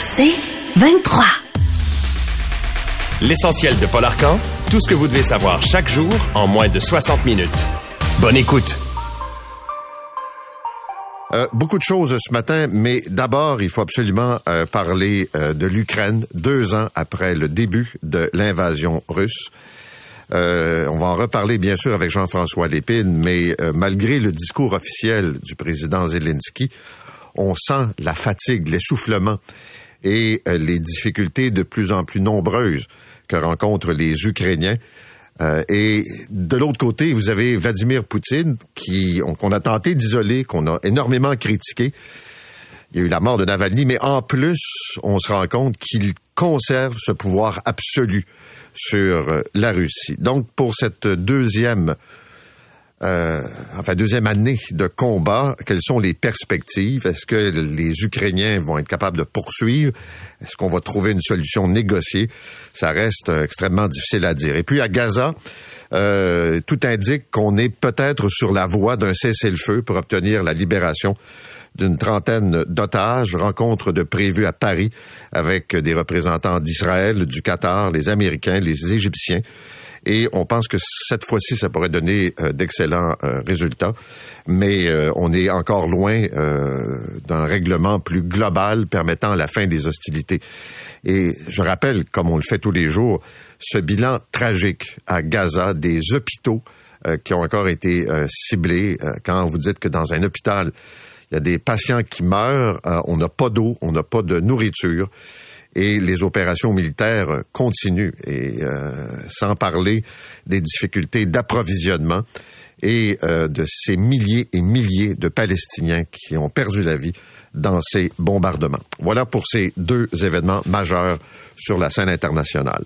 C'est 23. L'essentiel de Paul Arcan, tout ce que vous devez savoir chaque jour en moins de 60 minutes. Bonne écoute. Euh, beaucoup de choses ce matin, mais d'abord, il faut absolument euh, parler euh, de l'Ukraine, deux ans après le début de l'invasion russe. on va en reparler bien sûr avec Jean-François Lépine, mais malgré le discours officiel du président Zelensky, on sent la fatigue, l'essoufflement et les difficultés de plus en plus nombreuses que rencontrent les Ukrainiens. Euh, et de l'autre côté, vous avez Vladimir Poutine, qui qu'on a tenté d'isoler, qu'on a énormément critiqué. Il y a eu la mort de Navalny, mais en plus, on se rend compte qu'il conserve ce pouvoir absolu sur euh, la Russie. Donc, pour cette deuxième euh, enfin deuxième année de combat, quelles sont les perspectives? Est-ce que les Ukrainiens vont être capables de poursuivre? Est-ce qu'on va trouver une solution négociée? Ça reste euh, extrêmement difficile à dire. Et puis à Gaza, euh, tout indique qu'on est peut-être sur la voie d'un cessez-le-feu pour obtenir la libération d'une trentaine d'otages, rencontre de prévues à Paris avec des représentants d'Israël, du Qatar, les Américains, les Égyptiens. Et on pense que cette fois-ci, ça pourrait donner euh, d'excellents euh, résultats. Mais euh, on est encore loin d'un règlement plus global permettant la fin des hostilités. Et je rappelle, comme on le fait tous les jours, ce bilan tragique à Gaza des hôpitaux qui ont encore été ciblés. quand vous dites que dans un hôpital, il y a des patients qui meurent, on n'a pas d'eau, on n'a pas de nourriture et les opérations militaires continuent, et euh, sans parler des difficultés d'approvisionnement et euh, de ces milliers et milliers de Palestiniens qui ont perdu la vie dans ces bombardements. Voilà pour ces deux événements majeurs sur la scène internationale.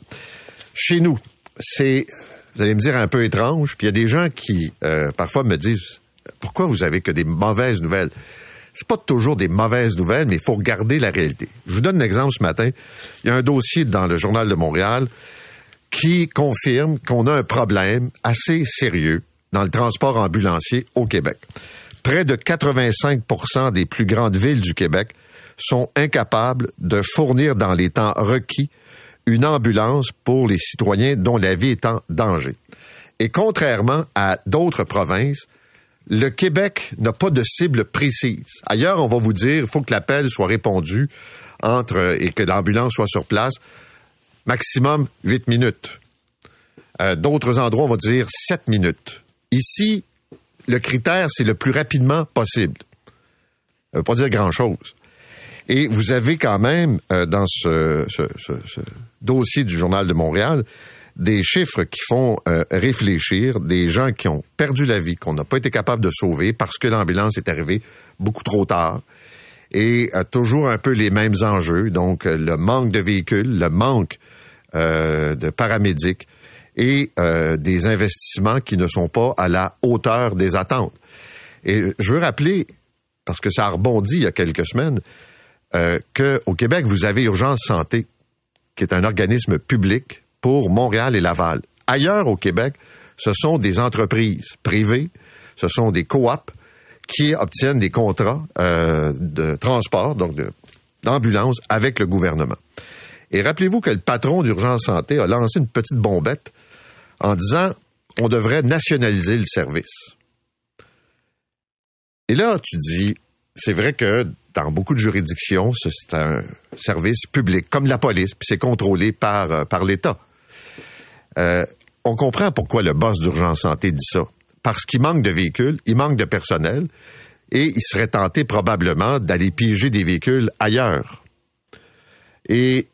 Chez nous, c'est, vous allez me dire, un peu étrange, puis il y a des gens qui, euh, parfois, me disent, pourquoi vous avez que des mauvaises nouvelles? C'est pas toujours des mauvaises nouvelles, mais il faut regarder la réalité. Je vous donne un exemple ce matin. Il y a un dossier dans le Journal de Montréal qui confirme qu'on a un problème assez sérieux dans le transport ambulancier au Québec. Près de 85% des plus grandes villes du Québec sont incapables de fournir dans les temps requis une ambulance pour les citoyens dont la vie est en danger. Et contrairement à d'autres provinces, le Québec n'a pas de cible précise. Ailleurs, on va vous dire, il faut que l'appel soit répondu entre et que l'ambulance soit sur place. Maximum 8 minutes. Euh, d'autres endroits, on va dire 7 minutes. Ici, le critère, c'est le plus rapidement possible. Ça veut pas dire grand-chose. Et vous avez quand même, euh, dans ce, dossier du Journal de Montréal, des chiffres qui font euh, réfléchir, des gens qui ont perdu la vie, qu'on n'a pas été capable de sauver parce que l'ambulance est arrivée beaucoup trop tard. Et euh, toujours un peu les mêmes enjeux, donc euh, le manque de véhicules, le manque de paramédics et des investissements qui ne sont pas à la hauteur des attentes. Et je veux rappeler, parce que ça a rebondi il y a quelques semaines, qu'au Québec, vous avez Urgence Santé, qui est un organisme public pour Montréal et Laval. Ailleurs au Québec, ce sont des entreprises privées, ce sont des coops qui obtiennent des contrats euh, de transport, donc d'ambulance, avec le gouvernement. Et rappelez-vous que le patron d'Urgence Santé a lancé une petite bombette en disant on devrait nationaliser le service. Et là, tu dis, c'est vrai que dans beaucoup de juridictions, c'est un service public, comme la police, puis c'est contrôlé par, euh, par l'État. Euh, on comprend pourquoi le boss d'urgence santé dit ça. Parce qu'il manque de véhicules, il manque de personnel, et il serait tenté probablement d'aller piéger des véhicules ailleurs. Et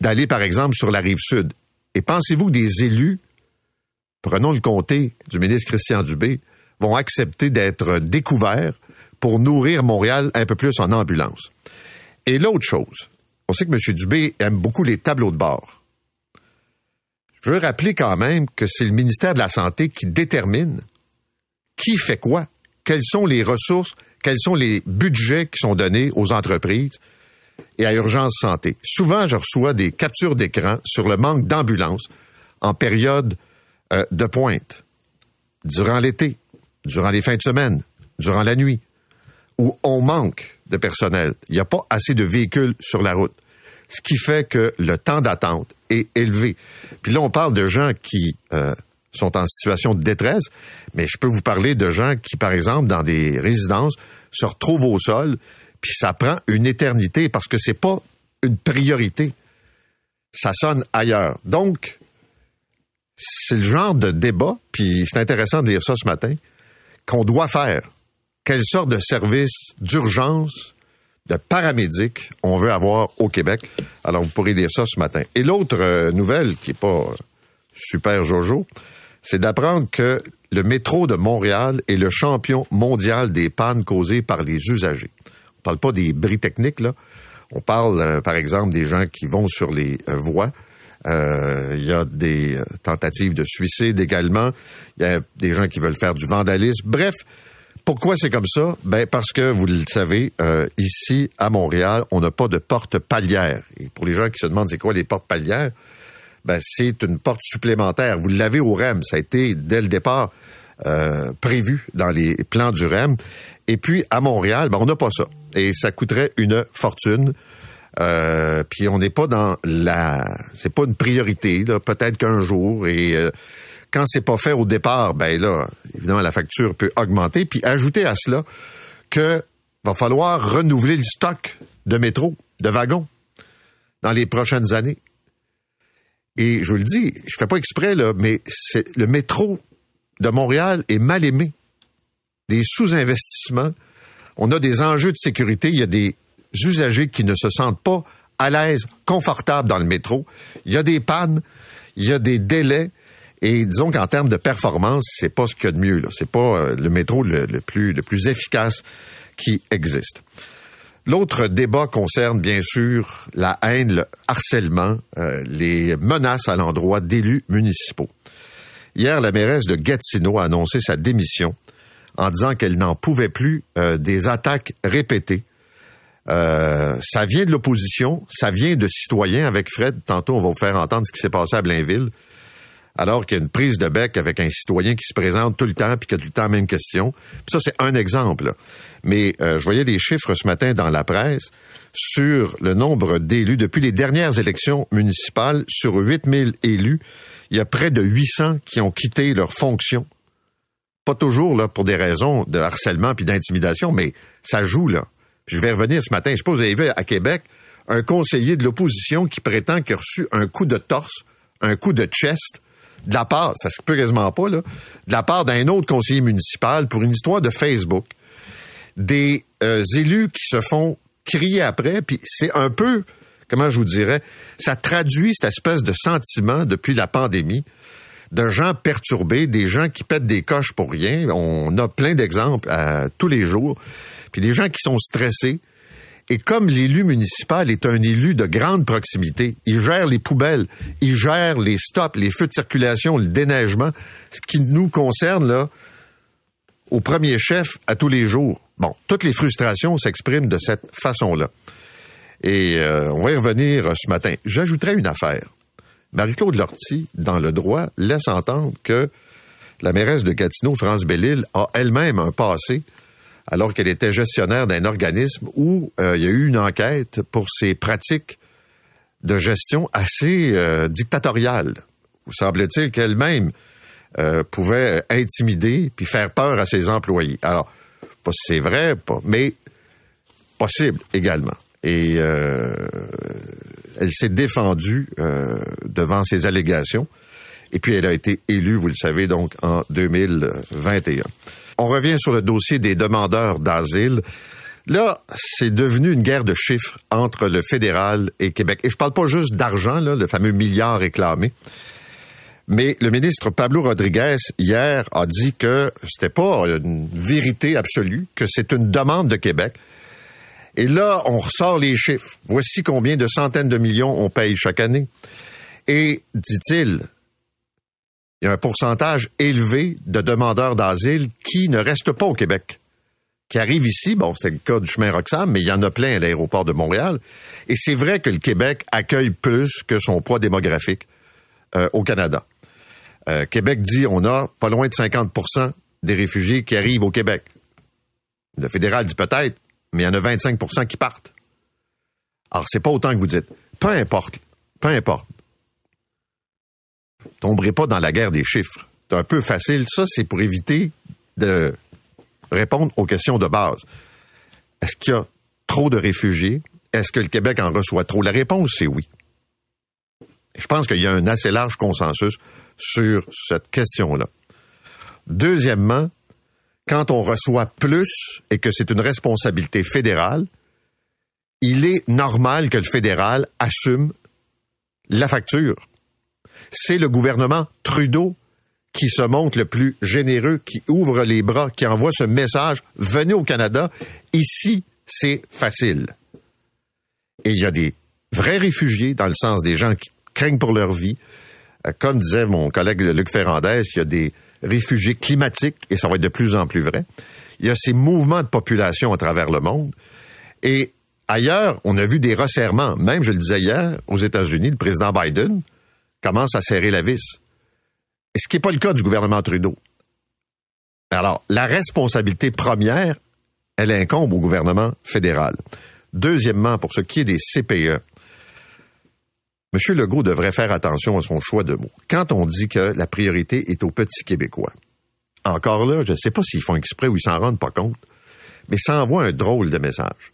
d'aller, par exemple, sur la rive sud. Et pensez-vous que des élus, prenons le comté du ministre Christian Dubé, vont accepter d'être découverts pour nourrir Montréal un peu plus en ambulance? Et l'autre chose, on sait que M. Dubé aime beaucoup les tableaux de bord. Je veux rappeler quand même que c'est le ministère de la Santé qui détermine qui fait quoi, quelles sont les ressources, quels sont les budgets qui sont donnés aux entreprises et à Urgence Santé. Souvent, je reçois des captures d'écran sur le manque d'ambulances en période euh, de pointe, durant l'été, durant les fins de semaine, durant la nuit, où on manque de personnel. Il n'y a pas assez de véhicules sur la route. Ce qui fait que le temps d'attente est élevé. Puis là, on parle de gens qui euh, sont en situation de détresse, mais je peux vous parler de gens qui, par exemple, dans des résidences, se retrouvent au sol, puis ça prend une éternité parce que c'est pas une priorité. Ça sonne ailleurs. Donc, c'est le genre de débat, puis c'est intéressant de dire ça ce matin, qu'on doit faire. Quelle sorte de service d'urgence, de paramédic on veut avoir au Québec? Alors, vous pourrez dire ça ce matin. Et l'autre euh, nouvelle, qui est pas super jojo, c'est d'apprendre que le métro de Montréal est le champion mondial des pannes causées par les usagers. On parle pas des bris techniques, là. On parle, euh, par exemple, des gens qui vont sur les euh, voies. Euh, il y a des tentatives de suicide également. Il y a des gens qui veulent faire du vandalisme. Bref, pourquoi c'est comme ça? Ben parce que, vous le savez, ici, à Montréal, on n'a pas de porte palière. Et pour les gens qui se demandent c'est quoi les portes palières, ben, c'est une porte supplémentaire. Vous l'avez au REM. Ça a été, dès le départ, euh, prévu dans les plans du REM. Et puis, à Montréal, ben, on n'a pas ça. Et ça coûterait une fortune. Euh, puis on n'est pas dans la... C'est pas une priorité, peut-être qu'un jour. Et euh, quand c'est pas fait au départ, ben là, évidemment, la facture peut augmenter. Puis ajouter à cela que va falloir renouveler le stock de métro, de wagons, dans les prochaines années. Et je vous le dis, je fais pas exprès, là, mais le métro de Montréal est mal aimé. Des sous-investissements. On a des enjeux de sécurité. Il y a des usagers qui ne se sentent pas à l'aise, confortables dans le métro. Il y a des pannes. Il y a des délais. Et disons qu'en termes de performance, c'est pas ce qu'il y a de mieux. C'est pas euh, le métro le, plus, efficace qui existe. L'autre débat concerne bien sûr la haine, le harcèlement, euh, les menaces à l'endroit d'élus municipaux. Hier, la mairesse de Gatineau a annoncé sa démission en disant qu'elle n'en pouvait plus euh, des attaques répétées. Ça vient de l'opposition, ça vient de citoyens avec Fred. Tantôt, on va vous faire entendre ce qui s'est passé à Blainville. Alors qu'il y a une prise de bec avec un citoyen qui se présente tout le temps puis qui a tout le temps la même question. ça, c'est un exemple. Mais euh, je voyais des chiffres ce matin dans la presse sur le nombre d'élus depuis les dernières élections municipales. Sur 8000 élus, il y a près de 800 qui ont quitté leur fonction. Pas toujours là pour des raisons de harcèlement puis d'intimidation, mais ça joue là. je vais revenir ce matin. Je suppose vous avez vu à Québec un conseiller de l'opposition qui prétend qu'il a reçu un coup de torse, un coup de chest de la part, ça se peut quasiment pas là, de la part d'un autre conseiller municipal pour une histoire de Facebook. Des euh, élus qui se font crier après, puis c'est un peu comment je vous dirais, ça traduit cette espèce de sentiment depuis la pandémie de gens perturbés, des gens qui pètent des coches pour rien. On a plein d'exemples euh, tous les jours. Puis des gens qui sont stressés. Et comme l'élu municipal est un élu de grande proximité, il gère les poubelles, il gère les stops, les feux de circulation, le déneigement, ce qui nous concerne là au premier chef à tous les jours. Bon, toutes les frustrations s'expriment de cette façon-là. Et euh, on va y revenir ce matin. J'ajouterai une affaire. Marie-Claude Lortie, dans le droit, laisse entendre que la mairesse de Gatineau, France Bellil, a elle-même un passé alors qu'elle était gestionnaire d'un organisme où euh, il y a eu une enquête pour ses pratiques de gestion assez euh, dictatoriales. Où semble-t-il qu'elle-même pouvait intimider puis faire peur à ses employés. Alors, pas si c'est vrai, pas, mais possible également. Et euh, elle s'est défendue euh, devant ces allégations. Et puis elle a été élue, vous le savez, donc en 2021. On revient sur le dossier des demandeurs d'asile. Là, c'est devenu une guerre de chiffres entre le fédéral et Québec. Et je parle pas juste d'argent, le fameux milliard réclamé. Mais le ministre Pablo Rodriguez, hier, a dit que c'était pas une vérité absolue, que c'est une demande de Québec. Et là, on ressort les chiffres. Voici combien de centaines de millions on paye chaque année. Et, dit-il, il y a un pourcentage élevé de demandeurs d'asile qui ne restent pas au Québec, qui arrivent ici. Bon, c'était le cas du chemin Roxham, mais il y en a plein à l'aéroport de Montréal. Et c'est vrai que le Québec accueille plus que son poids démographique euh, au Canada. Euh, Québec dit on a pas loin de 50% des réfugiés qui arrivent au Québec. Le fédéral dit peut-être mais il y en a 25% qui partent. Alors, c'est pas autant que vous dites. Peu importe. Peu importe. Tomberez pas dans la guerre des chiffres. C'est un peu facile. Ça, c'est pour éviter de répondre aux questions de base. Est-ce qu'il y a trop de réfugiés? Est-ce que le Québec en reçoit trop? La réponse, c'est oui. Je pense qu'il y a un assez large consensus sur cette question-là. Deuxièmement, quand on reçoit plus et que c'est une responsabilité fédérale, il est normal que le fédéral assume la facture. C'est le gouvernement Trudeau qui se montre le plus généreux, qui ouvre les bras, qui envoie ce message, venez au Canada, ici, c'est facile. Et il y a des vrais réfugiés, dans le sens des gens qui craignent pour leur vie. Euh, comme disait mon collègue Luc Ferrandez, il y a des réfugiés climatiques, et ça va être de plus en plus vrai. Il y a ces mouvements de population à travers le monde. Et ailleurs, on a vu des resserrements. Même, je le disais hier, aux États-Unis, le président Biden commence à serrer la vis. Ce qui n'est pas le cas du gouvernement Trudeau. Alors, la responsabilité première, elle incombe au gouvernement fédéral. Deuxièmement, pour ce qui est des CPE, M. Legault devrait faire attention à son choix de mots. Quand on dit que la priorité est aux petits Québécois, encore là, je ne sais pas s'ils font exprès ou ils s'en rendent pas compte, mais ça envoie un drôle de message.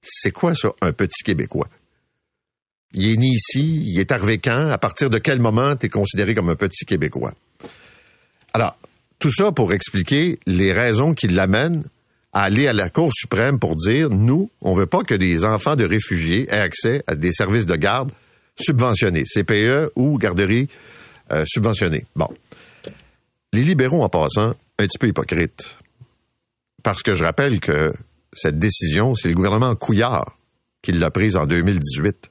C'est quoi ça, un petit Québécois? Il est né ici, il est arrivé? À partir de quel moment tu es considéré comme un petit Québécois? Alors, tout ça pour expliquer les raisons qui l'amènent à aller à la Cour suprême pour dire, nous, on veut pas que des enfants de réfugiés aient accès à des services de garde subventionnés, CPE ou garderie euh, subventionnée. Bon. Les libéraux, en passant, un petit peu hypocrites. Parce que je rappelle que cette décision, c'est le gouvernement Couillard qui l'a prise en 2018.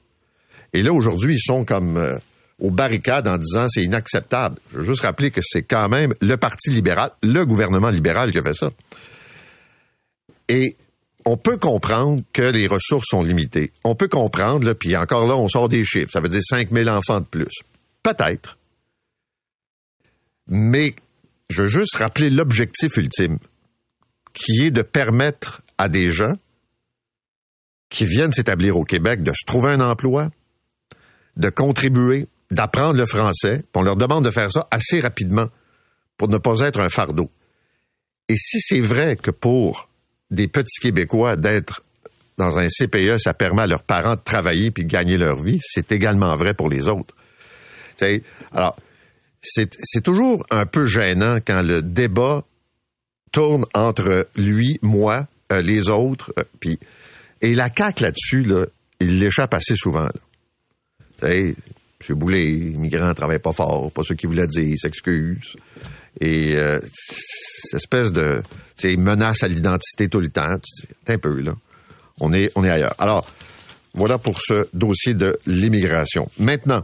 Et là, aujourd'hui, ils sont comme euh, aux barricades en disant c'est inacceptable. Je veux juste rappeler que c'est quand même le Parti libéral, le gouvernement libéral qui a fait ça. Et on peut comprendre que les ressources sont limitées. On peut comprendre, là, puis encore là, on sort des chiffres. Ça veut dire 5000 enfants de plus. Peut-être. Mais je veux juste rappeler l'objectif ultime, qui est de permettre à des gens qui viennent s'établir au Québec de se trouver un emploi, de contribuer, d'apprendre le français, puis on leur demande de faire ça assez rapidement pour ne pas être un fardeau. Et si c'est vrai que pour des petits Québécois d'être dans un CPE, ça permet à leurs parents de travailler puis de gagner leur vie, c'est également vrai pour les autres. Alors, c'est toujours un peu gênant quand le débat tourne entre lui, moi, euh, les autres, euh, puis et la CAQ là-dessus, là, il l'échappe assez souvent. Sais, M. Boulay, les ne travaillent pas fort, pas ce qu'il voulait dire, il s'excuse. Et euh, espèce de menace à l'identité tout le temps, tu un peu, là. On est, on est ailleurs. Alors, voilà pour ce dossier de l'immigration. Maintenant,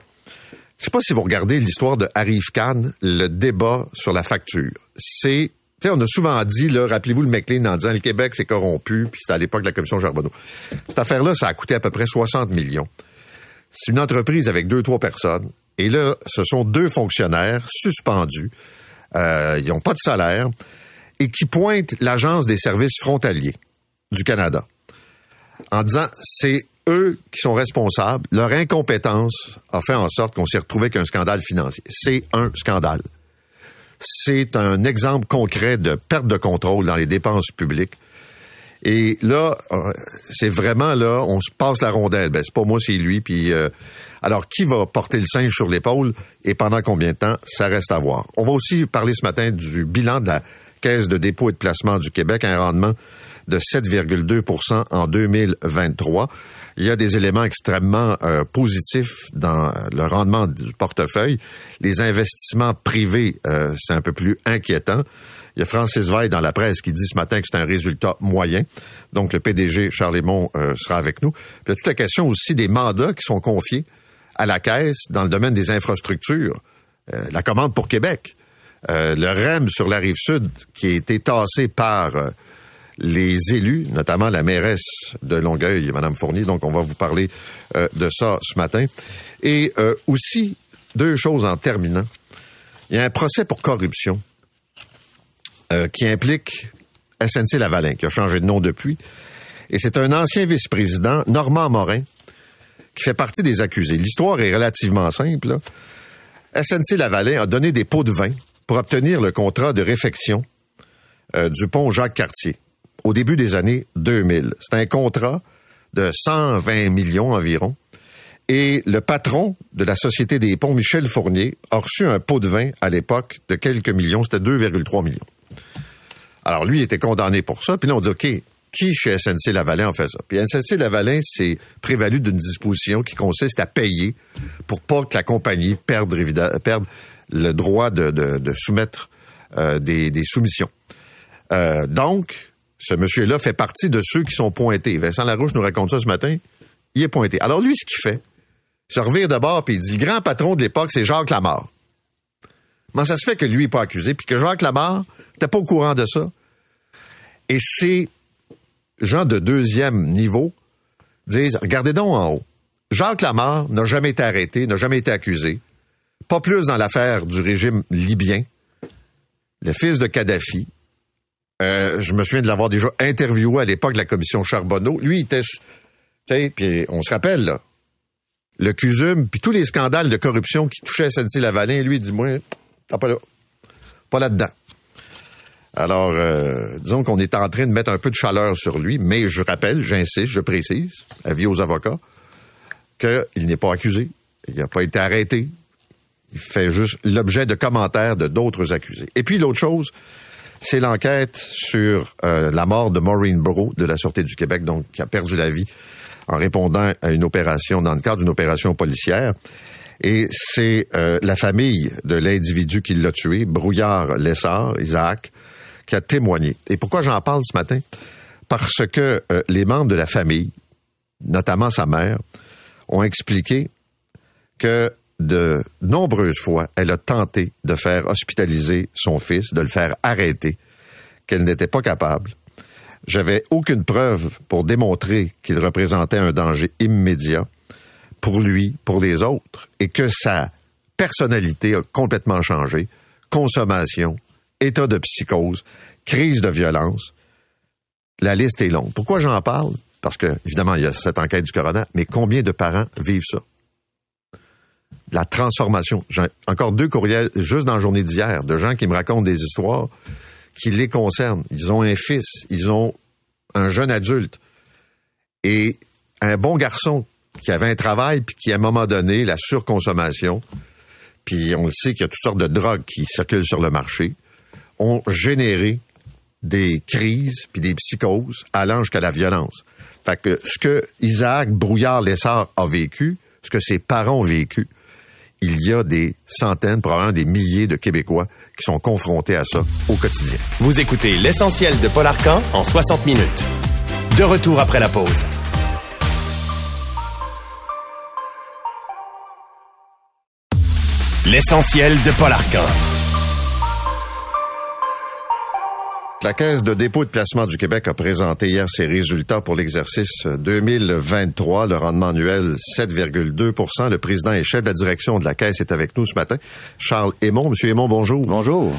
je sais pas si vous regardez l'histoire de Arif Khan, le débat sur la facture. C'est on a souvent dit, là, rappelez-vous le McLean en disant le Québec c'est corrompu, puis c'était à l'époque de la commission Charbonneau. Cette affaire-là, ça a coûté à peu près 60 millions. C'est une entreprise avec deux, trois personnes. Et là, ce sont deux fonctionnaires suspendus. Euh, ils n'ont pas de salaire et qui pointent l'Agence des services frontaliers du Canada en disant c'est eux qui sont responsables. Leur incompétence a fait en sorte qu'on s'est retrouvé avec un scandale financier. C'est un scandale. C'est un exemple concret de perte de contrôle dans les dépenses publiques. Et là, euh, c'est vraiment là, on se passe la rondelle. Ben, c'est pas moi, c'est lui. Puis, euh, alors, qui va porter le singe sur l'épaule et pendant combien de temps Ça reste à voir. On va aussi parler ce matin du bilan de la Caisse de dépôt et de placement du Québec, un rendement de 7,2% en 2023. Il y a des éléments extrêmement euh, positifs dans le rendement du portefeuille. Les investissements privés, c'est un peu plus inquiétant. Il y a Francis Veil dans la presse qui dit ce matin que c'est un résultat moyen. Donc, le PDG Charles euh, sera avec nous. il y a toute la question aussi des mandats qui sont confiés à la Caisse dans le domaine des infrastructures. la commande pour Québec. Euh, le REM sur la rive sud qui a été tassé par euh, les élus, notamment la mairesse de Longueuil, Mme Fournier. Donc, on va vous parler euh, de ça ce matin. Et aussi, deux choses en terminant. Il y a un procès pour corruption qui implique SNC Lavalin, qui a changé de nom depuis. Et c'est un ancien vice-président, Normand Morin, qui fait partie des accusés. L'histoire est relativement simple. SNC Lavalin a donné des pots de vin pour obtenir le contrat de réfection euh, du pont Jacques-Cartier au début des années 2000. C'est un contrat de 120 millions environ. Et le patron de la Société des ponts, Michel Fournier, a reçu un pot de vin à l'époque de quelques millions, c'était 2,3 millions. Alors lui il était condamné pour ça, puis là on dit OK, qui chez SNC Lavalin en fait ça? Puis SNC Lavalin s'est prévalu d'une disposition qui consiste à payer pour pas que la compagnie perde, perde le droit de, de, soumettre euh, des, soumissions. Euh, donc, ce monsieur-là fait partie de ceux qui sont pointés. Vincent Larouche nous raconte ça ce matin. Il est pointé. Alors lui, ce qu'il fait, se revire d'abord puis il dit le grand patron de l'époque, c'est Jacques Lamarre. Comment ça se fait que lui n'est pas accusé puis que Jacques Lamarre n'était pas au courant de ça? Et ces gens de deuxième niveau disent regardez donc en haut. Jacques Lamarre n'a jamais été arrêté, n'a jamais été accusé. Pas plus dans l'affaire du régime libyen. Le fils de Kadhafi, euh, je me souviens de l'avoir déjà interviewé à l'époque de la commission Charbonneau. Lui, il était, puis on se rappelle là, le CUSUM, puis tous les scandales de corruption qui touchaient SNC Lavalin, lui, il t'as pas là, pas là-dedans. Alors, euh, disons qu'on est en train de mettre un peu de chaleur sur lui, mais je rappelle, j'insiste, je précise, avis aux avocats, qu'il n'est pas accusé, il n'a pas été arrêté, il fait juste l'objet de commentaires de d'autres accusés. Et puis l'autre chose, c'est l'enquête sur euh, la mort de Maureen Bro de la Sûreté du Québec, donc qui a perdu la vie en répondant à une opération, dans le cadre d'une opération policière. Et c'est euh, la famille de l'individu qui l'a tué, Brouillard Lessard, Isaac, qui a témoigné. Et pourquoi j'en parle ce matin? Parce que euh, les membres de la famille, notamment sa mère, ont expliqué que de nombreuses fois, elle a tenté de faire hospitaliser son fils, de le faire arrêter, qu'elle n'était pas capable. J'avais aucune preuve pour démontrer qu'il représentait un danger immédiat pour lui, pour les autres, et que sa personnalité a complètement changé. Consommation, état de psychose, crise de violence. La liste est longue. Pourquoi j'en parle? Parce que, évidemment, il y a cette enquête du coroner, mais combien de parents vivent ça? la transformation. J'ai encore deux courriels juste dans la journée d'hier de gens qui me racontent des histoires qui les concernent. Ils ont un fils, ils ont un jeune adulte et un bon garçon qui avait un travail puis qui à un moment donné la surconsommation puis on le sait qu'il y a toutes sortes de drogues qui circulent sur le marché ont généré des crises puis des psychoses allant jusqu'à la violence. Fait que ce que Isaac Brouillard-Lessard a vécu, ce que ses parents ont vécu, il y a des centaines, probablement des milliers de Québécois qui sont confrontés à ça au quotidien. Vous écoutez l'essentiel de Paul Arcan en 60 minutes. De retour après la pause. L'essentiel de Paul Arcan. La Caisse de dépôt et de placement du Québec a présenté hier ses résultats pour l'exercice 2023. Le rendement annuel, 7,2% Le président et chef de la direction de la Caisse est avec nous ce matin. Charles Aymon. Monsieur Aymon, bonjour. Bonjour.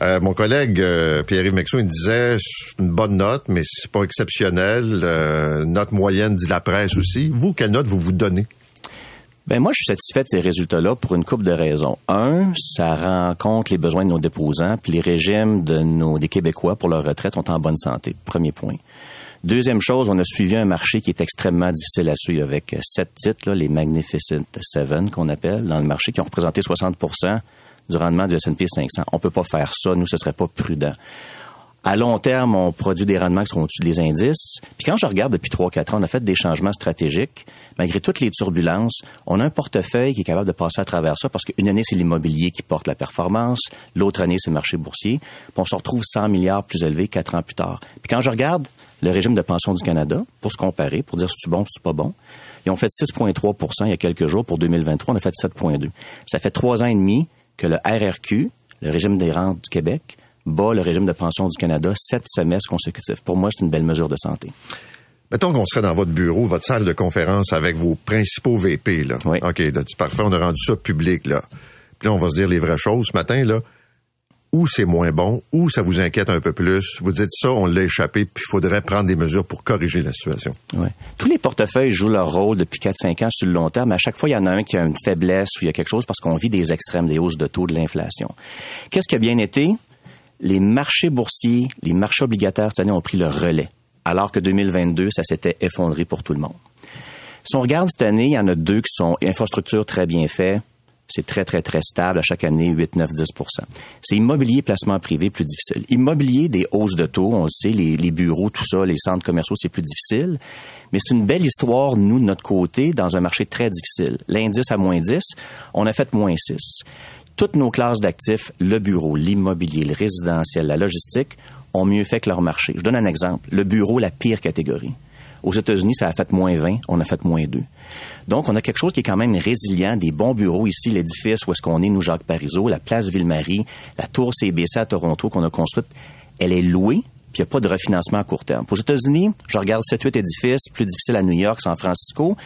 Euh, mon collègue euh, Pierre-Yves Mexou, il disait une bonne note, mais c'est pas exceptionnel. Euh, note moyenne, dit la presse aussi. Vous, quelle note vous vous donnez? Ben moi, je suis satisfait de ces résultats-là pour une couple de raisons. Un, ça rend compte les besoins de nos déposants, puis les régimes de nos des Québécois pour leur retraite sont en bonne santé. Premier point. Deuxième chose, on a suivi un marché qui est extrêmement difficile à suivre avec sept titres, les Magnificent Seven qu'on appelle, dans le marché, qui ont représenté 60% du rendement du S&P 500. On peut pas faire ça. Nous, ce serait pas prudent. À long terme, on produit des rendements qui sont au-dessus des indices. Puis quand je regarde depuis 3-4 ans, on a fait des changements stratégiques. Malgré toutes les turbulences, on a un portefeuille qui est capable de passer à travers ça parce qu'une année, c'est l'immobilier qui porte la performance. L'autre année, c'est le marché boursier. Puis on se retrouve 100 milliards plus élevé 4 ans plus tard. Puis quand je regarde le régime de pension du Canada, pour se comparer, pour dire si c'est bon, si c'est pas bon, ils ont fait 6,3% il y a quelques jours. Pour 2023, on a fait 7,2 Ça fait trois ans et demi que le RRQ, le régime des rentes du Québec, bat le régime de pension du Canada sept semestres consécutifs. Pour moi, c'est une belle mesure de santé. Mettons qu'on serait dans votre bureau, votre salle de conférence avec vos principaux VP, là. Oui. OK, là, parfait, on a rendu ça public, là. Puis là, on va se dire les vraies choses ce matin, là. où c'est moins bon, où ça vous inquiète un peu plus? Vous dites ça, on l'a échappé, puis il faudrait prendre des mesures pour corriger la situation. Ouais. Tous les portefeuilles jouent leur rôle depuis 4-5 ans sur le long terme. À chaque fois, il y en a un qui a une faiblesse ou il y a quelque chose parce qu'on vit des extrêmes, des hausses de taux de l'inflation. Qu'est-ce qui a bien été? Les marchés boursiers, les marchés obligataires cette année ont pris le relais, alors que 2022, ça s'était effondré pour tout le monde. Si on regarde cette année, il y en a deux qui sont infrastructures très bien faites, c'est très, très, très stable à chaque année, 8, 9, 10% C'est immobilier, placement privé, plus difficile. Immobilier, des hausses de taux, on le sait, les, les bureaux, tout ça, les centres commerciaux, c'est plus difficile. Mais c'est une belle histoire, nous, de notre côté, dans un marché très difficile. L'indice à moins 10, on a fait moins 6. Toutes nos classes d'actifs, le bureau, l'immobilier, le résidentiel, la logistique, ont mieux fait que leur marché. Je donne un exemple. Le bureau, la pire catégorie. Aux États-Unis, ça a fait moins 20, on a fait moins 2. Donc, on a quelque chose qui est quand même résilient, des bons bureaux ici, l'édifice où est-ce qu'on est, nous, Jacques Parizeau, la place Ville-Marie, la tour CBC à Toronto qu'on a construite, elle est louée, puis il n'y a pas de refinancement à court terme. Aux États-Unis, je regarde 7-8 édifices, plus difficile à New York, San Francisco,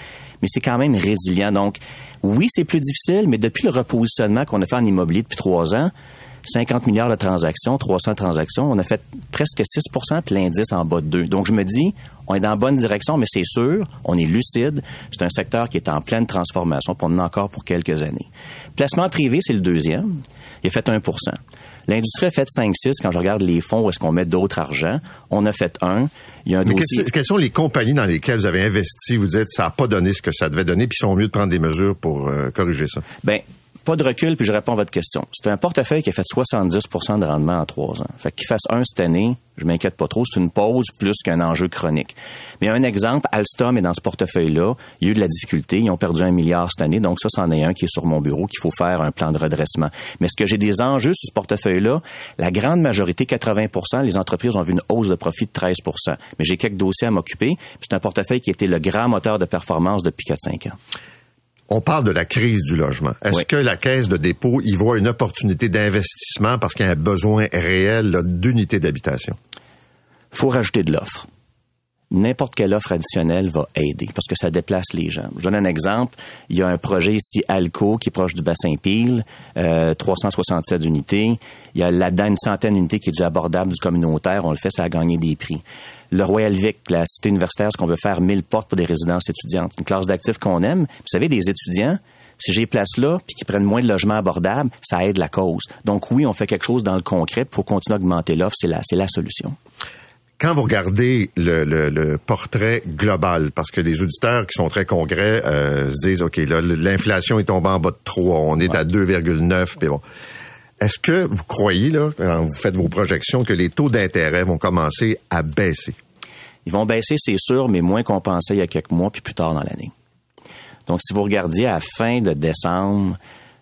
mais c'est quand même résilient. Donc, oui, c'est plus difficile, mais depuis le repositionnement qu'on a fait en immobilier depuis trois ans, 50 milliards de transactions, 300 transactions. On a fait presque 6 puis l'indice en bas de 2. Donc, je me dis, on est dans la bonne direction, mais c'est sûr, on est lucide. C'est un secteur qui est en pleine transformation, puis on en encore pour quelques années. Placement privé, c'est le deuxième. Il a fait 1 L'industrie a fait 5-6 quand je regarde les fonds où est-ce qu'on met d'autres argent. On a fait 1. Il y a un Mais dossier... quelles sont les compagnies dans lesquelles vous avez investi? Vous dites, ça n'a pas donné ce que ça devait donner, puis ils sont mieux de prendre des mesures pour euh, corriger ça. Ben, pas de recul, puis je réponds à votre question. C'est un portefeuille qui a fait 70% de rendement en trois ans. Fait qu'il fasse un cette année, je m'inquiète pas trop. C'est une pause plus qu'un enjeu chronique. Mais un exemple, Alstom est dans ce portefeuille-là. Il y a eu de la difficulté. Ils ont perdu un milliard cette année. Donc ça, c'en est un qui est sur mon bureau qu'il faut faire un plan de redressement. Mais est-ce que j'ai des enjeux sur ce portefeuille-là? La grande majorité, 80% les entreprises ont vu une hausse de profit de 13% Mais j'ai quelques dossiers à m'occuper. C'est un portefeuille qui était le grand moteur de performance depuis 4-5 ans. On parle de la crise du logement. Est-ce Oui. que la Caisse de dépôt y voit une opportunité d'investissement parce qu'il y a un besoin réel d'unités d'habitation? faut rajouter de l'offre. N'importe quelle offre additionnelle va aider parce que ça déplace les gens. Je donne un exemple. Il y a un projet ici, Alco, qui est proche du bassin Peel, euh, 367 unités. Il y a là-dedans une centaine d'unités qui est du abordable, du communautaire. On le fait, ça a gagné des prix. Le Royal Vic, la cité universitaire, ce qu'on veut faire 1000 portes pour des résidences étudiantes. Une classe d'actifs qu'on aime. Vous savez, des étudiants, si j'ai place là, puis qu'ils prennent moins de logements abordables, ça aide la cause. Donc oui, on fait quelque chose dans le concret. Il faut continuer à augmenter l'offre. C'est la, c'est la solution. Quand vous regardez le, le- le portrait global, parce que les auditeurs qui sont très concrets euh, se disent, OK, là, l'inflation est tombée en bas de 3, on est à 2,9, puis bon. Est-ce que vous croyez, là, quand vous faites vos projections, que les taux d'intérêt vont commencer à baisser? Ils vont baisser, c'est sûr, mais moins qu'on pensait il y a quelques mois, puis plus tard dans l'année. Donc, si vous regardiez à la fin de décembre,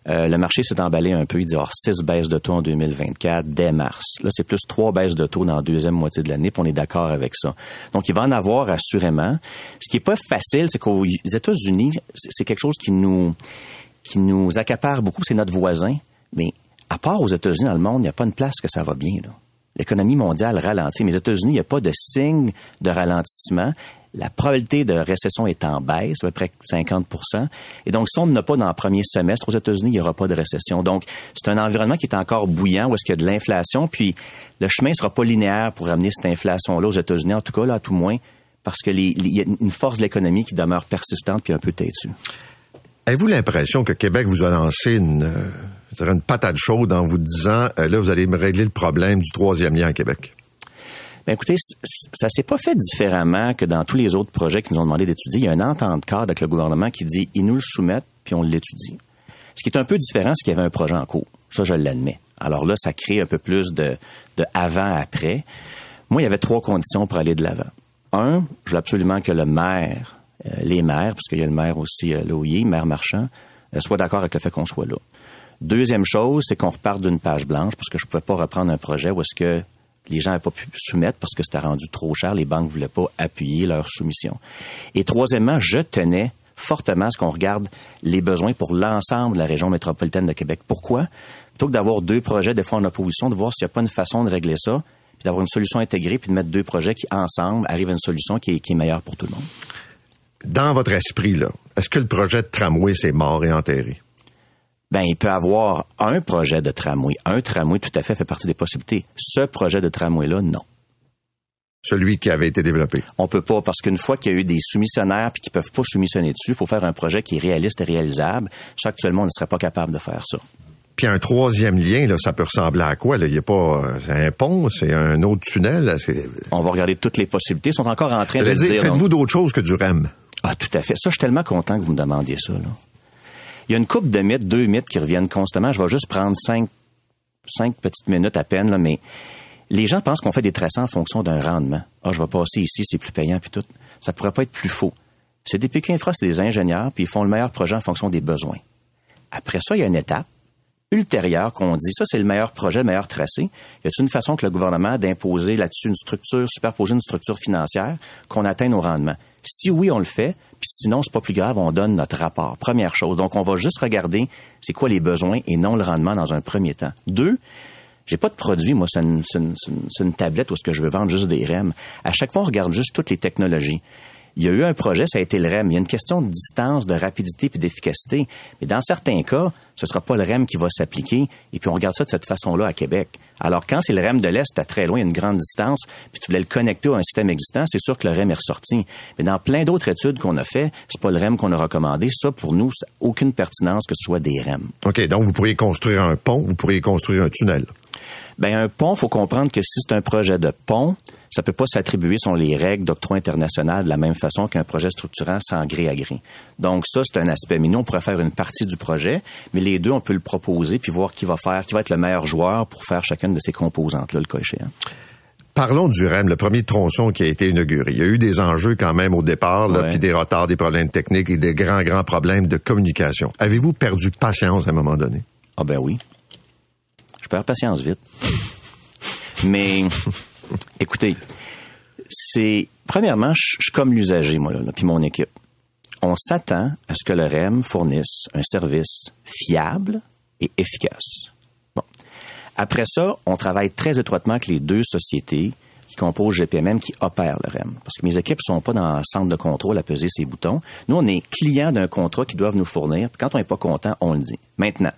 euh, le marché s'est emballé un peu. Il dit avoir six baisses de taux en 2024 dès mars. Là, c'est plus trois baisses de taux dans la deuxième moitié de l'année, puis on est d'accord avec ça. Donc, il va en avoir assurément. Ce qui est pas facile, c'est qu'aux États-Unis, c'est quelque chose qui nous qui nous accapare beaucoup, c'est notre voisin. Mais à part aux États-Unis, dans le monde, il n'y a pas une place que ça va bien. L'économie mondiale ralentit. Mais aux États-Unis, il n'y a pas de signe de ralentissement. La probabilité de récession est en baisse, à peu près 50% Et donc, si on n'a pas dans le premier semestre, aux États-Unis, il n'y aura pas de récession. Donc, c'est un environnement qui est encore bouillant, où est-ce qu'il y a de l'inflation. Puis, le chemin ne sera pas linéaire pour ramener cette inflation-là aux États-Unis, en tout cas, là, à tout moins, parce que les- les- il y a une force de l'économie qui demeure persistante puis un peu têtue. Avez-vous l'impression que Québec vous a lancé une, dirais une patate chaude en vous disant, euh, là, vous allez me régler le problème du troisième lien à Québec? Ben écoutez, ça s'est pas fait différemment que dans tous les autres projets qui nous ont demandé d'étudier. Il y a une entente cadre avec le gouvernement qui dit ils nous le soumettent puis on l'étudie. Ce qui est un peu différent, c'est qu'il y avait un projet en cours. Ça, je l'admets. Alors là, ça crée un peu plus de, de avant-après. Moi, il y avait trois conditions pour aller de l'avant. Un, je veux absolument que le maire, euh, les maires, parce qu'il y a le maire aussi, euh, Loyer, maire marchand, euh, soient d'accord avec le fait qu'on soit là. Deuxième chose, c'est qu'on reparte d'une page blanche parce que je pouvais pas reprendre un projet où est-ce que les gens n'avaient pas pu soumettre parce que c'était rendu trop cher. Les banques voulaient pas appuyer leur soumission. Et troisièmement, je tenais fortement à ce qu'on regarde les besoins pour l'ensemble de la région métropolitaine de Québec. Pourquoi? Plutôt que d'avoir deux projets, des fois en opposition, de voir s'il n'y a pas une façon de régler ça, puis d'avoir une solution intégrée, puis de mettre deux projets qui, ensemble, arrivent à une solution qui est, qui est meilleure pour tout le monde. Dans votre esprit, là, est-ce que le projet de tramway, c'est mort et enterré? Ben il peut avoir un projet de tramway. Un tramway, tout à fait, fait partie des possibilités. Ce projet de tramway-là, non. Celui qui avait été développé. On peut pas, parce qu'une fois qu'il y a eu des soumissionnaires puis qui peuvent pas soumissionner dessus, il faut faire un projet qui est réaliste et réalisable. Ça, actuellement, on ne serait pas capable de faire ça. Puis un troisième lien, là, ça peut ressembler à quoi? Là? Il y a pas. euh, C'est un pont, c'est un autre tunnel. On va regarder toutes les possibilités. Ils sont encore en train de dire, dire. Faites-vous d'autres choses que du REM? Ah, tout à fait. Ça, je suis tellement content que vous me demandiez ça. Là. Il y a une coupe de mythes, deux mythes qui reviennent constamment. Je vais juste prendre cinq, cinq petites minutes à peine, là, mais les gens pensent qu'on fait des tracés en fonction d'un rendement. Ah, je vais passer ici, c'est plus payant, puis tout. Ça pourrait pas être plus faux. C'est des PQ Infra, c'est des ingénieurs, puis ils font le meilleur projet en fonction des besoins. Après ça, il y a une étape ultérieure qu'on dit, ça, c'est le meilleur projet, le meilleur tracé. Y a-t-il une façon que le gouvernement d'imposer là-dessus une structure, superposer une structure financière, qu'on atteigne nos rendements? Si oui, on le fait, sinon, c'est pas plus grave, on donne notre rapport. Première chose. Donc, on va juste regarder c'est quoi les besoins et non le rendement dans un premier temps. Deux, j'ai pas de produit, moi, c'est une, tablette où est-ce que je veux vendre juste des REM. À chaque fois, on regarde juste toutes les technologies. Il y a eu un projet, ça a été le REM. Il y a une question de distance, de rapidité puis d'efficacité. Mais dans certains cas, ce sera pas le REM qui va s'appliquer. Et puis on regarde ça de cette façon-là à Québec. Alors quand c'est le REM de l'Est, à très loin, il y a une grande distance, puis tu voulais le connecter à un système existant, c'est sûr que le REM est ressorti. Mais dans plein d'autres études qu'on a fait, c'est pas le REM qu'on a recommandé. Ça, pour nous, aucune pertinence que ce soit des REM. OK, donc vous pourriez construire un pont, vous pourriez construire un tunnel. Ben un pont, faut comprendre que si c'est un projet de pont, ça peut pas s'attribuer sur les règles d'octroi international de la même façon qu'un projet structurant sans gré à gré. Donc ça, c'est un aspect. Mais nous, on pourrait faire une partie du projet, mais les deux, on peut le proposer puis voir qui va faire, qui va être le meilleur joueur pour faire chacune de ces composantes-là, le cas échéant. Parlons du REM, le premier tronçon qui a été inauguré. Il y a eu des enjeux quand même au départ, là, Ouais. puis des retards, des problèmes techniques et des grands, grands problèmes de communication. Avez-vous perdu patience à un moment donné? Ah ben oui. Je perds patience vite. Mais écoutez, c'est premièrement, je suis comme l'usager moi là, puis mon équipe. On s'attend à ce que le REM fournisse un service fiable et efficace. Bon. Après ça, on travaille très étroitement avec les deux sociétés qui composent GPMM qui opèrent le REM. Parce que mes équipes sont pas dans le centre de contrôle à peser ces boutons. Nous, on est clients d'un contrat qu'ils doivent nous fournir. Quand on n'est pas content, on le dit. Maintenant,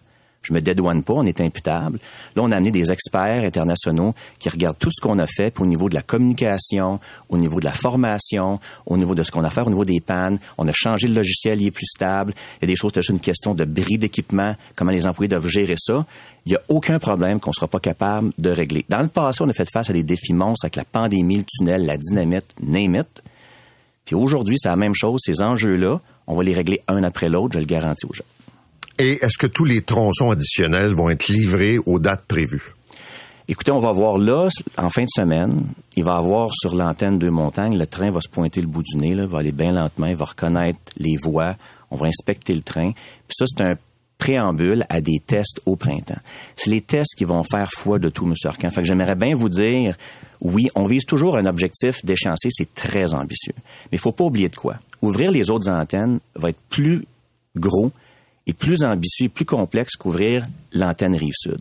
je me dédouane pas, on est imputable. Là, on a amené des experts internationaux qui regardent tout ce qu'on a fait au niveau de la communication, au niveau de la formation, au niveau de ce qu'on a fait, au niveau des pannes. On a changé le logiciel, il est plus stable. Il y a des choses, c'est juste une question de bris d'équipement, comment les employés doivent gérer ça. Il n'y a aucun problème qu'on ne sera pas capable de régler. Dans le passé, on a fait face à des défis monstres avec la pandémie, le tunnel, la dynamite, name it. Puis aujourd'hui, c'est la même chose. Ces enjeux-là, on va les régler un après l'autre, je le garantis aux gens. Et est-ce que tous les tronçons additionnels vont être livrés aux dates prévues? Écoutez, on va voir là, en fin de semaine, il va avoir sur l'antenne deux montagnes, le train va se pointer le bout du nez, va aller bien lentement, il va reconnaître les voies, on va inspecter le train. Puis ça, c'est un préambule à des tests au printemps. C'est les tests qui vont faire foi de tout, M. Arcan. Fait que j'aimerais bien vous dire, oui, on vise toujours un objectif d'échéancier, c'est très ambitieux. Mais il faut pas oublier de quoi? Ouvrir les autres antennes va être plus gros et plus ambitieux et plus complexe qu'ouvrir l'antenne Rive-Sud.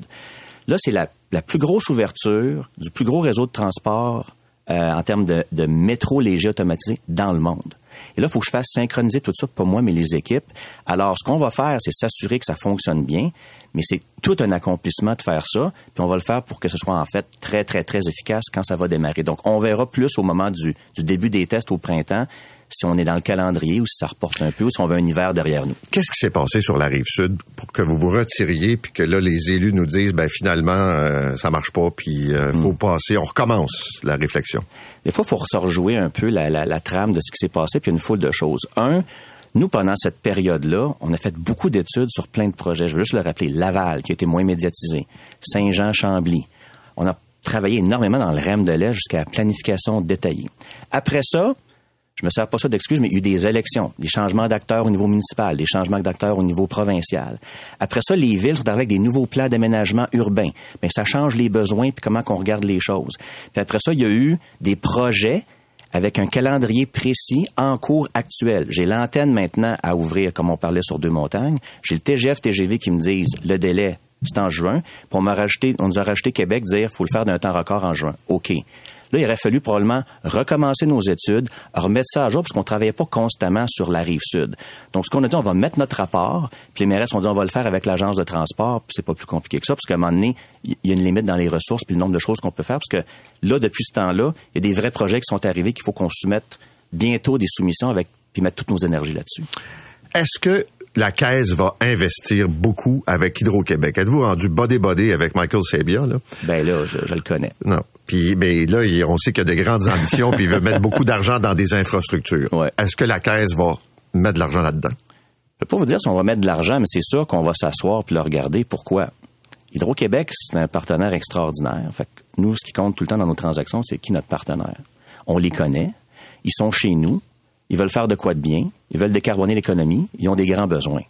Là, c'est la, la plus grosse ouverture du plus gros réseau de transport euh, en termes de, de métro léger automatisé dans le monde. Et là, il faut que je fasse synchroniser tout ça, pas moi, mais les équipes. Alors, ce qu'on va faire, c'est s'assurer que ça fonctionne bien, mais c'est tout un accomplissement de faire ça, puis on va le faire pour que ce soit en fait très, très, très efficace quand ça va démarrer. Donc, on verra plus au moment du, du début des tests au printemps si on est dans le calendrier ou si ça reporte un peu ou si on veut un hiver derrière nous. Qu'est-ce qui s'est passé sur la rive sud pour que vous vous retiriez puis que là les élus nous disent ben finalement euh, ça marche pas puis euh, faut passer on recommence la réflexion? Des fois, il faut rejouer un peu la, la, la trame de ce qui s'est passé, puis une foule de choses. Un, nous, pendant cette période-là, on a fait beaucoup d'études sur plein de projets. Je veux juste le rappeler. Laval, qui a été moins médiatisé. Saint-Jean-Chambly. On a travaillé énormément dans le REM de l'Est jusqu'à la planification détaillée. Après ça, je me sers pas ça d'excuse, mais il y a eu des élections, des changements d'acteurs au niveau municipal, des changements d'acteurs au niveau provincial. Après ça, les villes sont avec des nouveaux plans d'aménagement urbain. Mais ça change les besoins puis comment qu'on regarde les choses. Puis après ça, il y a eu des projets avec un calendrier précis en cours actuel. J'ai l'antenne maintenant à ouvrir, comme on parlait sur deux montagnes. J'ai le TGF, TGV qui me disent le délai, c'est en juin. On, m'a rajouté, on nous a rajouté Québec, dire faut le faire d'un temps record en juin. OK. Là, il aurait fallu probablement recommencer nos études, remettre ça à jour, parce qu'on travaillait pas constamment sur la rive sud. Donc, ce qu'on a dit, on va mettre notre rapport, puis les maires ont dit, on va le faire avec l'agence de transport, puis c'est pas plus compliqué que ça, parce qu'à un moment donné, il y a une limite dans les ressources, puis le nombre de choses qu'on peut faire, parce que là, depuis ce temps-là, il y a des vrais projets qui sont arrivés qu'il faut qu'on soumette bientôt des soumissions avec, puis mettre toutes nos énergies là-dessus. Est-ce que la Caisse va investir beaucoup avec Hydro-Québec? Êtes-vous rendu body-body avec Michael Sabia, là? Ben là, je, le connais. Non. Puis, mais là, on sait qu'il y a de grandes ambitions, puis il veut mettre beaucoup d'argent dans des infrastructures. Ouais. Est-ce que la Caisse va mettre de l'argent là-dedans? Je peux pas vous dire si on va mettre de l'argent, mais c'est sûr qu'on va s'asseoir puis le regarder. Pourquoi? Hydro-Québec, c'est un partenaire extraordinaire. Fait que nous, ce qui compte tout le temps dans nos transactions, c'est qui notre partenaire. On les connaît. Ils sont chez nous. Ils veulent faire de quoi de bien. Ils veulent décarboner l'économie. Ils ont des grands besoins.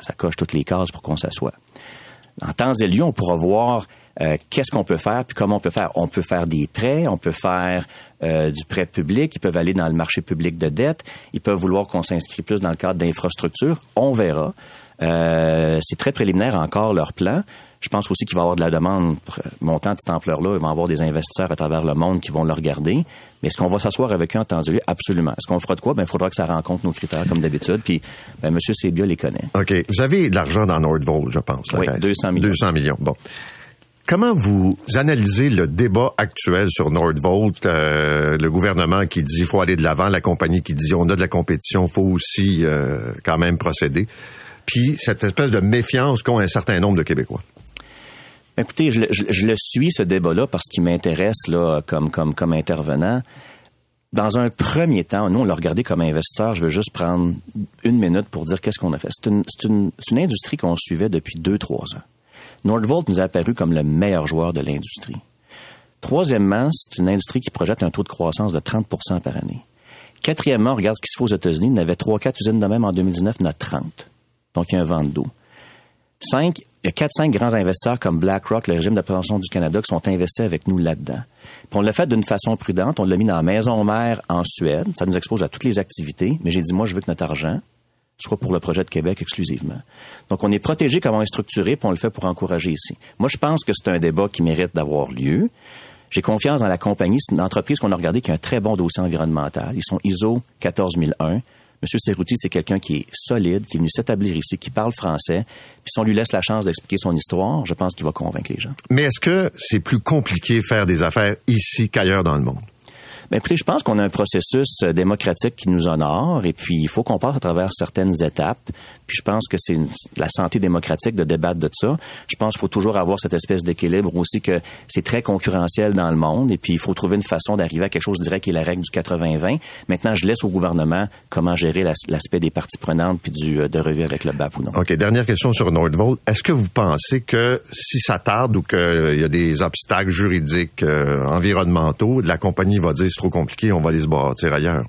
Ça coche toutes les cases pour qu'on s'assoie. En temps et lieu, on pourra voir euh, qu'est-ce qu'on peut faire, puis comment on peut faire? On peut faire des prêts, on peut faire euh, du prêt public, ils peuvent aller dans le marché public de dette, ils peuvent vouloir qu'on s'inscrit plus dans le cadre d'infrastructures. On verra. Euh, c'est très préliminaire encore leur plan. Je pense aussi qu'il va y avoir de la demande montant de cette ampleur-là. Il va y avoir des investisseurs à travers le monde qui vont le regarder. Mais est-ce qu'on va s'asseoir avec eux en temps lieu? Absolument. Est-ce qu'on fera de quoi? Ben, il faudra que ça rencontre nos critères comme d'habitude. Puis, ben, M. Sébia les connaît. OK. Vous avez de l'argent dans Nordvolt, je pense. Oui, 200 millions. 200 millions. Bon. Comment vous analysez le débat actuel sur Nordvolt, euh, le gouvernement qui dit faut aller de l'avant, la compagnie qui dit on a de la compétition, faut aussi euh, quand même procéder, puis cette espèce de méfiance qu'ont un certain nombre de Québécois? Écoutez, je, le suis ce débat-là parce qu'il m'intéresse là comme comme comme intervenant. Dans un premier temps, nous on l'a regardé comme investisseur. Je veux juste prendre une minute pour dire qu'est-ce qu'on a fait. C'est une, une, une industrie qu'on suivait depuis deux trois ans. Nordvolt nous a apparu comme le meilleur joueur de l'industrie. Troisièmement, c'est une industrie qui projette un taux de croissance de 30% par année. Quatrièmement, on regarde ce qui se fait aux États-Unis. Y avait trois, quatre usines de même en 2019, il y en a 30. Donc, il y a un vent d'eau. Cinq, il y a quatre, cinq grands investisseurs comme BlackRock, le régime de du Canada, qui sont investis avec nous là-dedans. Puis on l'a fait d'une façon prudente. On l'a mis dans la maison mère en Suède. Ça nous expose à toutes les activités. Mais j'ai dit, moi, je veux que notre argent soit pour le projet de Québec exclusivement. Donc, on est protégé comment on est structuré, puis on le fait pour encourager ici. Moi, je pense que c'est un débat qui mérite d'avoir lieu. J'ai confiance dans la compagnie. C'est une entreprise qu'on a regardée qui a un très bon dossier environnemental. Ils sont ISO 14001. Monsieur Cerruti, c'est quelqu'un qui est solide, qui est venu s'établir ici, qui parle français. Puis si on lui laisse la chance d'expliquer son histoire, je pense qu'il va convaincre les gens. Mais est-ce que c'est plus compliqué faire des affaires ici qu'ailleurs dans le monde? Ben écoutez, je pense qu'on a un processus euh, démocratique qui nous honore et puis il faut qu'on passe à travers certaines étapes. Puis je pense que c'est la santé démocratique de débattre de ça. Je pense qu'il faut toujours avoir cette espèce d'équilibre aussi que c'est très concurrentiel dans le monde et puis il faut trouver une façon d'arriver à quelque chose, je dirais, qui est la règle du 80-20. Maintenant, je laisse au gouvernement comment gérer l'aspect des parties prenantes puis du, euh, de revue avec le BAP ou non. OK. Dernière question sur Nordvolt. Est-ce que vous pensez que si ça tarde ou qu'il y a des obstacles juridiques, euh, environnementaux, la compagnie va dire trop compliqué, on va aller se bâtir ailleurs.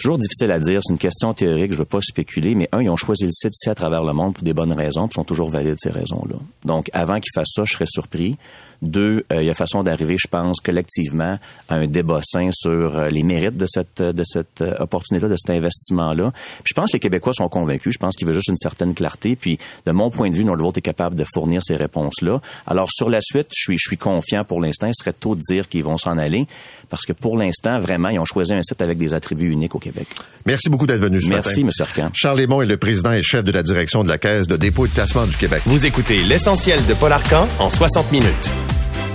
Toujours difficile à dire. C'est une question théorique. Je ne veux pas spéculer. Mais un, ils ont choisi le site ici à travers le monde pour des bonnes raisons, puis sont toujours valides ces raisons-là. Donc, avant qu'ils fassent ça, je serais surpris. Deux, euh, il y a façon d'arriver, je pense, collectivement à un débat sain sur euh, les mérites de cette de cette euh, opportunité, de cet investissement-là. je pense que les Québécois sont convaincus. Je pense qu'ils veulent juste une certaine clarté. Puis, de mon point de vue, Nordvolt est capable de fournir ces réponses-là. Alors, sur la suite, je suis je suis confiant pour l'instant. Il serait tôt de dire qu'ils vont s'en aller parce que pour l'instant, vraiment, ils ont choisi un site avec des attributs uniques au Québec. Merci beaucoup d'être venu ce Merci, M. Arcan. Charles Lemont est le président et chef de la direction de la Caisse de dépôt et de placement du Québec. Vous écoutez l'essentiel de Paul Arcan en 60 minutes.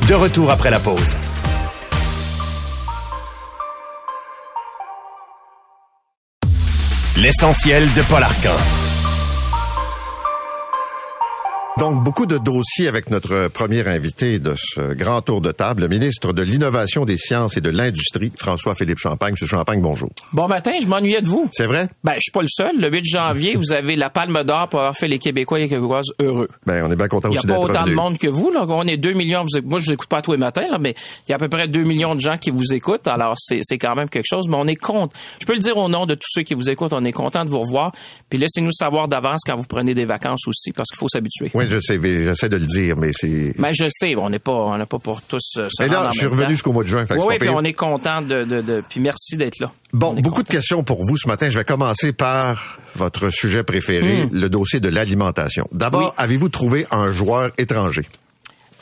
De retour après la pause. L'essentiel de Paul Arcan. Donc, beaucoup de dossiers avec notre premier invité de ce grand tour de table, le ministre de l'Innovation, des Sciences et de l'Industrie, François-Philippe Champagne. Monsieur Champagne, bonjour. Bon matin, je m'ennuyais de vous. C'est vrai? Ben, je suis pas le seul. Le 8 janvier, vous avez la palme d'or pour avoir fait les Québécois et les Québécoises heureux. Ben, on est bien content aussi d'être Il n'y a pas autant de monde que vous, là. On est 2 millions. Moi, je vous écoute pas tous les matins, là, mais il y a à peu près 2 millions de gens qui vous écoutent. Alors, c'est, c'est quand même quelque chose. Mais on est content. Je peux le dire au nom de tous ceux qui vous écoutent. On est content de vous revoir. Puis laissez-nous savoir d'avance quand vous prenez des vacances aussi, parce qu'il faut s'habituer. Oui, je sais. J'essaie de le dire, mais c'est. Mais je sais, on n'est pas, on n'est pas pour tous. Euh, se mais là, je suis revenu jusqu'au mois de juin. Fait Oui, puis on est content de, de, de- puis merci d'être là. Bon, beaucoup de questions pour vous ce matin. Je vais commencer par votre sujet préféré, le dossier de l'alimentation. D'abord, Hmm. Oui. avez-vous trouvé un joueur étranger?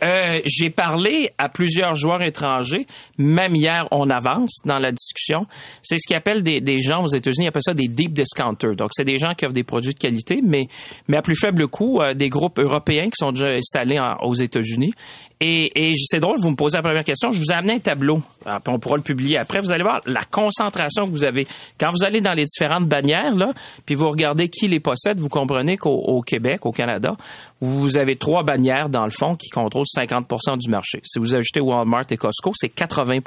Euh, j'ai parlé à plusieurs joueurs étrangers, même hier, on avance dans la discussion. C'est ce qu'ils appellent des, gens aux États-Unis, ils appellent ça des deep discounters. Donc, c'est des gens qui offrent des produits de qualité, mais, à plus faible coût, euh, des groupes européens qui sont déjà installés aux États-Unis. Et, et c'est drôle, vous me posez la première question. Je vous ai amené un tableau. Ah, on pourra le publier après. Vous allez voir la concentration que vous avez. Quand vous allez dans les différentes bannières, là, puis vous regardez qui les possède, vous comprenez qu'au au Québec, au Canada, vous avez trois bannières, dans le fond, qui contrôlent 50% du marché. Si vous ajoutez Walmart et Costco, c'est 80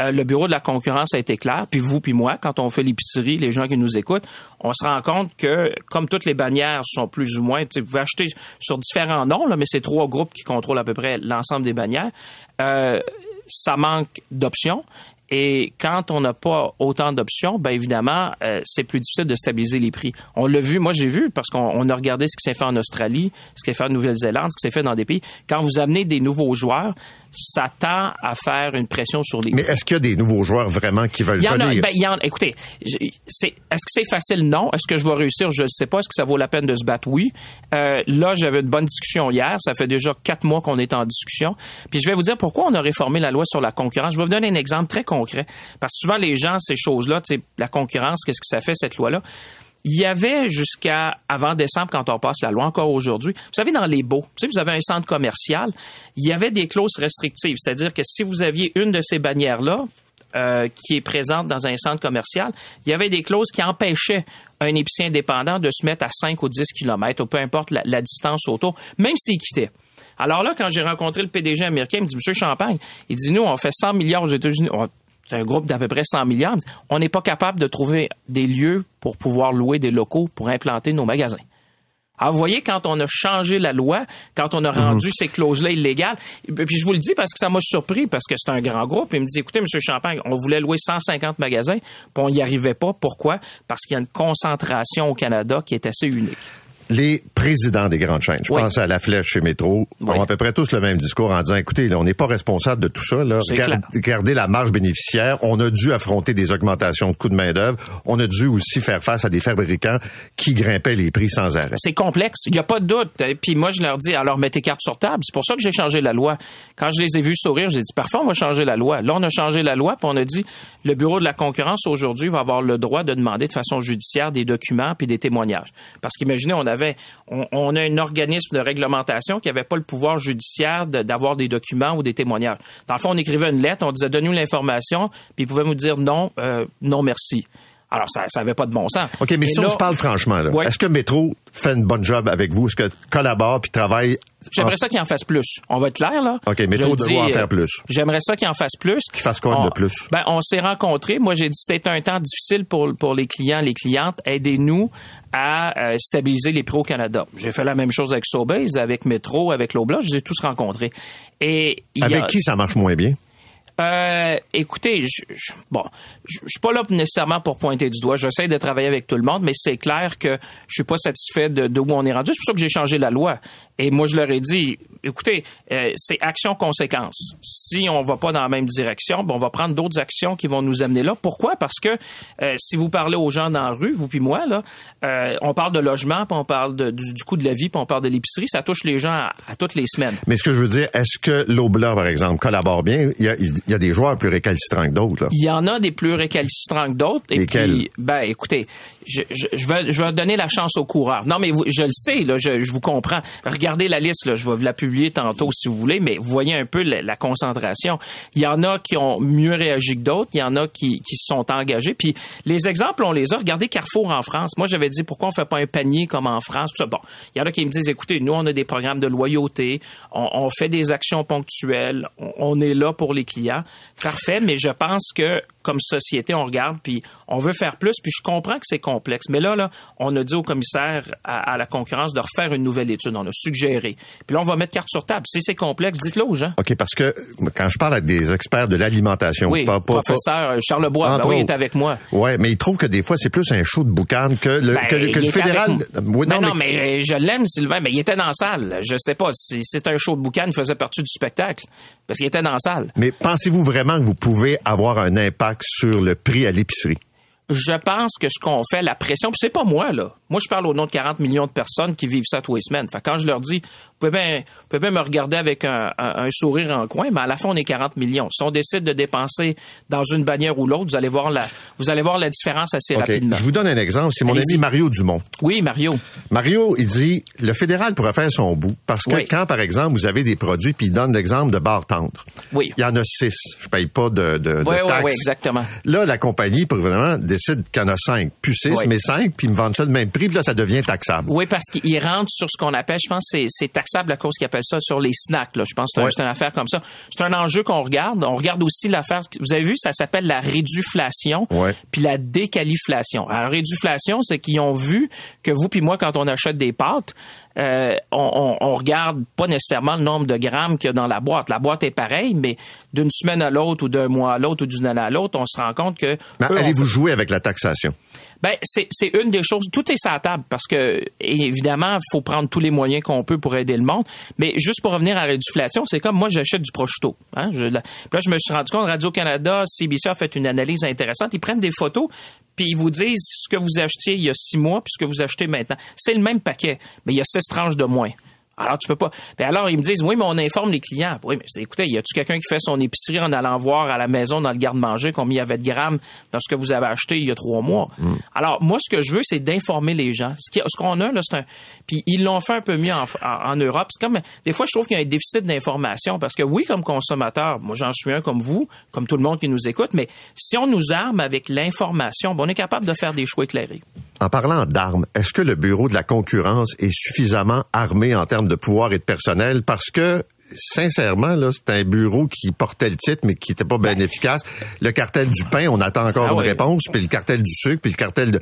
euh, le bureau de la concurrence a été clair, puis vous puis moi, quand on fait l'épicerie, les gens qui nous écoutent, on se rend compte que comme toutes les bannières sont plus ou moins, vous pouvez acheter sur différents noms, là, mais c'est trois groupes qui contrôlent à peu près l'ensemble des bannières. Euh, ça manque d'options. Et quand on n'a pas autant d'options, ben évidemment, euh, c'est plus difficile de stabiliser les prix. On l'a vu, moi j'ai vu, parce qu'on on a regardé ce qui s'est fait en Australie, ce qui s'est fait en Nouvelle-Zélande, ce qui s'est fait dans des pays. Quand vous amenez des nouveaux joueurs, ça tend à faire une pression sur les Mais est-ce qu'il y a des nouveaux joueurs vraiment qui veulent Il y en a, venir? ben, il y en, écoutez, c'est, est-ce que c'est facile? Non. Est-ce que je vais réussir? Je ne sais pas. Est-ce que ça vaut la peine de se battre? Oui. Euh, là, j'avais une bonne discussion hier. Ça fait déjà quatre mois qu'on est en discussion. Puis je vais vous dire pourquoi on a réformé la loi sur la concurrence. Je vais vous donner un exemple très concret. Parce que souvent, les gens, ces choses-là, la concurrence, qu'est-ce que ça fait, cette loi-là? Il y avait jusqu'à avant décembre, quand on passe la loi, encore aujourd'hui, vous savez, dans les baux, vous savez, vous avez un centre commercial, il y avait des clauses restrictives. C'est-à-dire que si vous aviez une de ces bannières-là, euh, qui est présente dans un centre commercial, il y avait des clauses qui empêchaient un épicier indépendant de se mettre à 5 ou 10 kilomètres, ou peu importe la, la distance autour, même s'il quittait. Alors là, quand j'ai rencontré le PDG américain, il me dit, Monsieur Champagne, il dit, nous, on fait 100 milliards aux États-Unis. C'est un groupe d'à peu près 100 milliards. On n'est pas capable de trouver des lieux pour pouvoir louer des locaux pour implanter nos magasins. Alors, vous voyez, quand on a changé la loi, quand on a rendu ces clauses-là illégales, et puis je vous le dis parce que ça m'a surpris, parce que c'est un grand groupe, il me dit, écoutez, M. Champagne, on voulait louer 150 magasins, puis on n'y arrivait pas. Pourquoi? Parce qu'il y a une concentration au Canada qui est assez unique. Les présidents des grandes chaînes, je Oui. pense à la flèche chez Métro, Oui. ont à peu près tous le même discours en disant, écoutez, là, on n'est pas responsable de tout ça. Là. Regardez la marge bénéficiaire. On a dû affronter des augmentations de coûts de main-d'œuvre. On a dû aussi faire face à des fabricants qui grimpaient les prix sans arrêt. C'est complexe, il n'y a pas de doute. Et Puis moi, je leur dis, alors mettez carte sur table. C'est pour ça que j'ai changé la loi. Quand je les ai vus sourire, j'ai dit, parfois, on va changer la loi. Là, on a changé la loi, puis on a dit, le Bureau de la concurrence, aujourd'hui, va avoir le droit de demander de façon judiciaire des documents puis des témoignages. Parce qu'imaginez, on avait, on, on a un organisme de réglementation qui n'avait pas le pouvoir judiciaire de- d'avoir des documents ou des témoignages. Dans le fond, on écrivait une lettre, on disait, donne-nous l'information, puis ils pouvaient nous dire non, euh, non merci. Alors, ça n'avait pas de bon sens. OK, mais Et si on se parle franchement, là, Ouais. est-ce que Métro fait une bonne job avec vous? Est-ce que collabore puis travaille? J'aimerais en- ça qu'il en fasse plus. On va être clair, là. OK, Métro dis, en faire euh, plus. J'aimerais ça qu'il en fasse plus. Qu'il fasse quoi On- de plus? Ben, on s'est rencontrés. Moi, j'ai dit c'est un temps difficile pour, pour les clients, les clientes. Aidez-nous à euh, stabiliser les prix au Canada. J'ai fait la même chose avec Sobeys, avec Metro, avec Loblaw. Je les ai tous rencontrés. Et a- Avec qui ça marche moins bien? euh, écoutez, je, je- bon, je, je suis pas là nécessairement pour pointer du doigt. J'essaie de travailler avec tout le monde, mais c'est clair que je suis pas satisfait de, de où on est rendu. C'est pour ça que j'ai changé la loi. Et moi, je leur ai dit, écoutez, euh, c'est action-conséquence. Si on va pas dans la même direction, ben, on va prendre d'autres actions qui vont nous amener là. Pourquoi? Parce que euh, si vous parlez aux gens dans la rue, vous puis moi, là, euh, on parle de logement, puis on parle de- du, du coût de la vie, puis on parle de l'épicerie. Ça touche les gens à, à toutes les semaines. Mais ce que je veux dire, est-ce que l'Obla, par exemple, collabore bien? Il y a, il y a des joueurs plus récalcitrants que d'autres. là. Il y en a des plus récalcitrants que d'autres. Et puis, ben, écoutez, je, je, je vais, je vais donner la chance aux coureurs. Non, mais vous- je le sais, là, je, je vous comprends. Regardez la liste, je vais vous la publier tantôt si vous voulez, mais vous voyez un peu la, concentration. Il y en a qui ont mieux réagi que d'autres, il y en a qui, se sont engagés. Puis les exemples, on les a. Regardez Carrefour en France. Moi, j'avais dit pourquoi on fait pas un panier comme en France? Tout ça. Bon, il y en a qui me disent, écoutez, nous, on a des programmes de loyauté, on, fait des actions ponctuelles, on, on est là pour les clients. Parfait, mais je pense que comme société, on regarde, puis on veut faire plus, puis je comprends que c'est complexe. Mais là, là, on a dit au commissaire à, à la concurrence de refaire une nouvelle étude. On a suggéré. Puis là, on va mettre carte sur table. Si c'est complexe, dites-le aux gens. OK, parce que quand je parle avec des experts de l'alimentation, Oui, pas, pas- professeur Charles Bois, ben oui, il est avec moi. Ouais, mais ils trouvent que des fois, c'est plus un show de boucan que le, Ben, que, le- que il le fédéral. Oui, Ben non, mais, mais- euh, je l'aime, Sylvain, mais il était dans la salle. Je sais pas si c'est un show de boucan, il faisait partie du spectacle. Parce qu'il était dans la salle. mais pensez-vous vraiment que vous pouvez avoir un impact sur le prix à l'épicerie? Je pense que ce qu'on fait, la pression, puis c'est pas moi, là. Moi, je parle au nom de 40 millions de personnes qui vivent ça tous les semaines. Fait quand je leur dis, vous pouvez bien, vous pouvez bien me regarder avec un, un, sourire en coin, mais à la fin, on est 40 millions. Si on décide de dépenser dans une bannière ou l'autre, vous allez voir la, vous allez voir la différence assez rapidement. Je vous donne un exemple. C'est mon ami Mario Dumont. Oui, Mario. Mario, il dit, le fédéral pourrait faire son bout. Parce que quand, par exemple, vous avez des produits, puis il donne l'exemple de barre tendre. Oui. Il y en a six. Je paye pas de, de, oui, taxes. Oui, exactement. Là, la compagnie, pour vraiment, décide qu'il y en a cinq, puis six, mais cinq, puis ils me vendent ça le même prix, puis là, ça devient taxable. Oui, parce qu'il rentre sur ce qu'on appelle, je pense, c'est taxable à cause qu'ils appellent ça sur les snacks. Là. Je pense que c'est une affaire comme ça. C'est un enjeu qu'on regarde. On regarde aussi l'affaire. Vous avez vu, ça s'appelle la réduflation, puis la décaliflation. Alors, réduflation, c'est qu'ils ont vu que vous puis moi, quand on achète des pâtes, euh, on, on, regarde pas nécessairement le nombre de grammes qu'il y a dans la boîte. La boîte est pareille, mais d'une semaine à l'autre ou d'un mois à l'autre ou d'une année à l'autre, on se rend compte que... Allez-vous jouer avec la taxation? Ben, c'est une des choses. Tout est sur la table parce que, évidemment, il faut prendre tous les moyens qu'on peut pour aider le monde. Mais juste pour revenir à la réduflation, c'est comme moi, j'achète du prosciutto. Hein? Je, là, je me suis rendu compte, Radio-Canada, CBC a fait une analyse intéressante. Ils prennent des photos, puis ils vous disent ce que vous achetiez il y a six mois, puis ce que vous achetez maintenant. C'est le même paquet, mais il y a 16 tranches de moins. Alors, tu peux pas. Mais alors, ils me disent, oui, mais on informe les clients. Oui, mais écoutez, y a-tu quelqu'un qui fait son épicerie en allant voir à la maison dans le garde-manger combien il y avait de grammes dans ce que vous avez acheté il y a trois mois? Mm. Alors, moi, ce que je veux, c'est d'informer les gens. Ce qu'on a, là, c'est un. Puis, ils l'ont fait un peu mieux en, Europe. C'est comme. Des fois, je trouve qu'il y a un déficit d'information parce que oui, comme consommateur, moi, j'en suis un comme vous, comme tout le monde qui nous écoute, mais si on nous arme avec l'information, on est capable de faire des choix éclairés. En parlant d'armes, est-ce que le Bureau de la concurrence est suffisamment armé en termes de pouvoir et de personnel? Parce que sincèrement, là, c'est un bureau qui portait le titre, mais qui n'était pas bien efficace. Le cartel du pain, on attend encore ah une réponse, puis le cartel du sucre, puis le cartel de...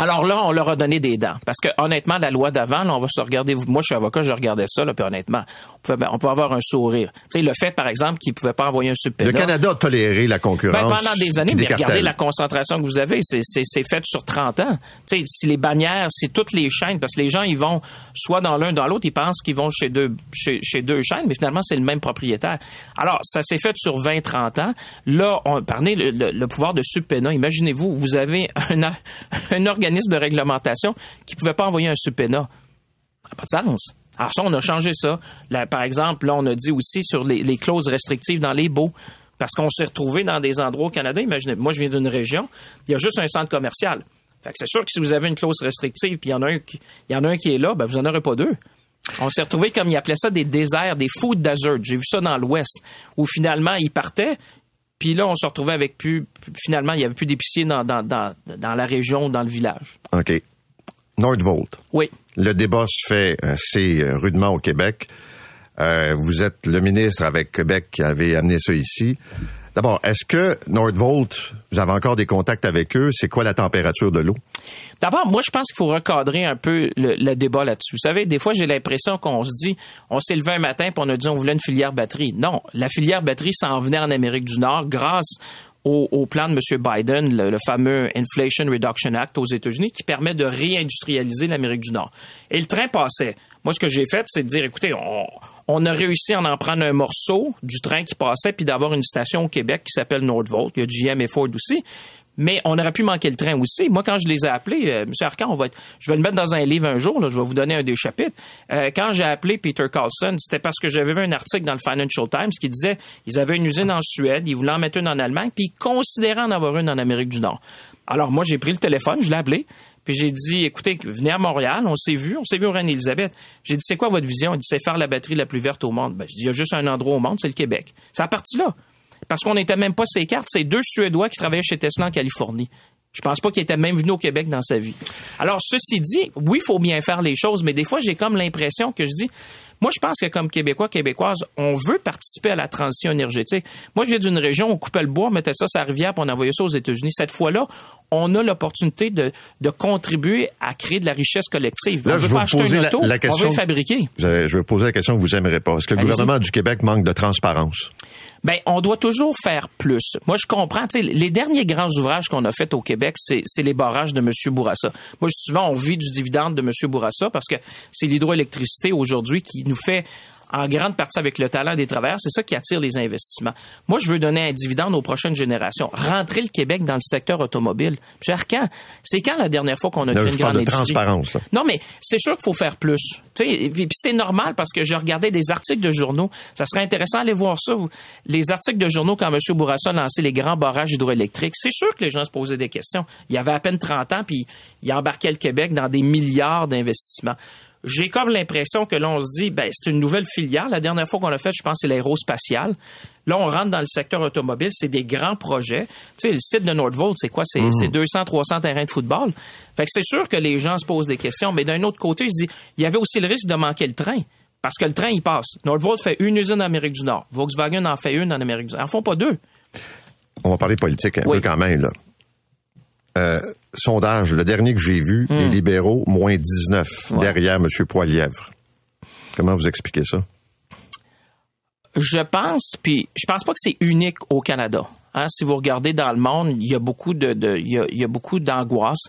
Alors là, on leur a donné des dents. Parce que honnêtement, la loi d'avant, on va se regarder. Moi, je suis avocat, je regardais ça, là, puis honnêtement, on peut, on peut avoir un sourire. Tu sais, le fait, par exemple, qu'ils ne pouvaient pas envoyer un subpénal. Le Canada a toléré la concurrence. Ben, pendant des années, mais regardez la concentration que vous avez. C'est fait sur 30 ans. Tu sais, si les bannières, c'est toutes les chaînes, parce que les gens, ils vont soit dans l'un, dans l'autre, ils pensent qu'ils vont chez deux, chez, chez deux chaînes, mais finalement, c'est le même propriétaire. Alors, ça s'est fait sur 20, 30 ans. Là, on parlait le, le, pouvoir de subpénat. Imaginez-vous, vous avez un, un organisme de réglementation qui ne pouvaient pas envoyer un subpoena. Ça n'a pas de sens. Alors ça, on a changé ça. par exemple, là, on a dit aussi sur les, clauses restrictives dans les baux. Parce qu'on s'est retrouvé dans des endroits au Canada. Imaginez, moi, je viens d'une région, il y a juste un centre commercial. Fait que c'est sûr que si vous avez une clause restrictive, puis il y en a un qui, y en a un qui est là, ben vous n'en aurez pas deux. On s'est retrouvé comme ils appelaient ça des déserts, des food deserts. J'ai vu ça dans l'Ouest, où finalement ils partaient, puis là on se retrouvait avec plus, finalement il n'y avait plus d'épiciers dans, dans, dans, dans, la région, dans le village. OK. Nordvolt. Oui. Le débat se fait assez euh, rudement au Québec. Euh, vous êtes le ministre avec Québec qui avait amené ça ici. D'abord, est-ce que Nordvolt, vous avez encore des contacts avec eux? C'est quoi la température de l'eau? D'abord, moi, je pense qu'il faut recadrer un peu le, débat là-dessus. Vous savez, des fois, j'ai l'impression qu'on se dit, on s'est levé un matin et on a dit on voulait une filière batterie. Non, la filière batterie s'en venait en Amérique du Nord grâce au, plan de M. Biden, le, fameux Inflation Reduction Act aux États-Unis, qui permet de réindustrialiser l'Amérique du Nord. Et le train passait. Moi, ce que j'ai fait, c'est de dire, écoutez, on, a réussi à en prendre un morceau du train qui passait, puis d'avoir une station au Québec qui s'appelle Nordvolt. Il y a GM et Ford aussi mais on aurait pu manquer le train aussi. Moi, quand je les ai appelés, euh, M. Arcan, on je vais le mettre dans un livre un jour, je vais vous donner un des chapitres. Euh, quand j'ai appelé Peter Carlson, c'était parce que j'avais vu un article dans le Financial Times qui disait ils avaient une usine en Suède, ils voulaient en mettre une en Allemagne, puis ils considéraient en avoir une en Amérique du Nord. Alors moi, j'ai pris le téléphone, je l'ai appelé, puis j'ai dit, écoutez, venez à Montréal, on s'est vu, on s'est vu au Reine-Élisabeth. J'ai dit, c'est quoi votre vision? Il dit, c'est faire la batterie la plus verte au monde. Ben, je dis, il y a juste un endroit au monde, c'est le Québec. C'est à partir là. Parce qu'on n'était même pas ces cartes, c'est deux Suédois qui travaillaient chez Tesla en Californie. Je pense pas qu'il était même venu au Québec dans sa vie. Alors, ceci dit, oui, il faut bien faire les choses, mais des fois, j'ai comme l'impression que je dis, moi, je pense que comme Québécois, Québécoises, on veut participer à la transition énergétique. Moi, je viens d'une région, on coupait le bois, on mettait ça sur la rivière, puis on envoyait ça aux États-Unis. Cette fois-là, on a l'opportunité de, de contribuer à créer de la richesse collective. Là, on veut pas acheter un auto, la, question, on veut fabriquer. Je, je veux poser la question que vous aimerez pas. Est-ce que le gouvernement du Québec manque de transparence? Ben, on doit toujours faire plus. Moi, je comprends. Les derniers grands ouvrages qu'on a faits au Québec, c'est les barrages de M. Bourassa. Moi, souvent, on vit du dividende de M. Bourassa parce que c'est l'hydroélectricité aujourd'hui qui nous fait en grande partie avec le talent des travailleurs. C'est ça qui attire les investissements. Moi, je veux donner un dividende aux prochaines générations. Rentrer le Québec dans le secteur automobile. M. Arcan, c'est quand la dernière fois qu'on a Là, fait une grande de industrie? transparence, là. Non, mais c'est sûr qu'il faut faire plus. Tu sais, Et puis, c'est normal parce que je regardais des articles de journaux. Ça serait intéressant d'aller voir ça. Les articles de journaux quand M. Bourassa a lancé les grands barrages hydroélectriques. C'est sûr que les gens se posaient des questions. Il y avait à peine 30 ans, puis il embarquait le Québec dans des milliards d'investissements. J'ai comme l'impression que là, on se dit, ben, c'est une nouvelle filière. La dernière fois qu'on l'a fait, je pense, c'est l'aérospatial. Là, on rentre dans le secteur automobile. C'est des grands projets. Tu sais, le site de Nordvolt, c'est quoi? C'est c'est 200, 300 terrains de football. Fait que c'est sûr que les gens se posent des questions. Mais d'un autre côté, je dis, il y avait aussi le risque de manquer le train. Parce que le train, il passe. Nordvolt fait une usine en Amérique du Nord. Volkswagen en fait une en Amérique du Nord. Ils en font pas deux. On va parler politique un Oui. peu quand même, là. Euh, sondage, le dernier que j'ai vu, Hmm. les libéraux, moins 19, derrière M. Poilièvre. Comment vous expliquez ça? Je pense, puis je pense pas que c'est unique au Canada. Hein, si vous regardez dans le monde, il y a beaucoup de, de- il, y a, il y a beaucoup d'angoisse.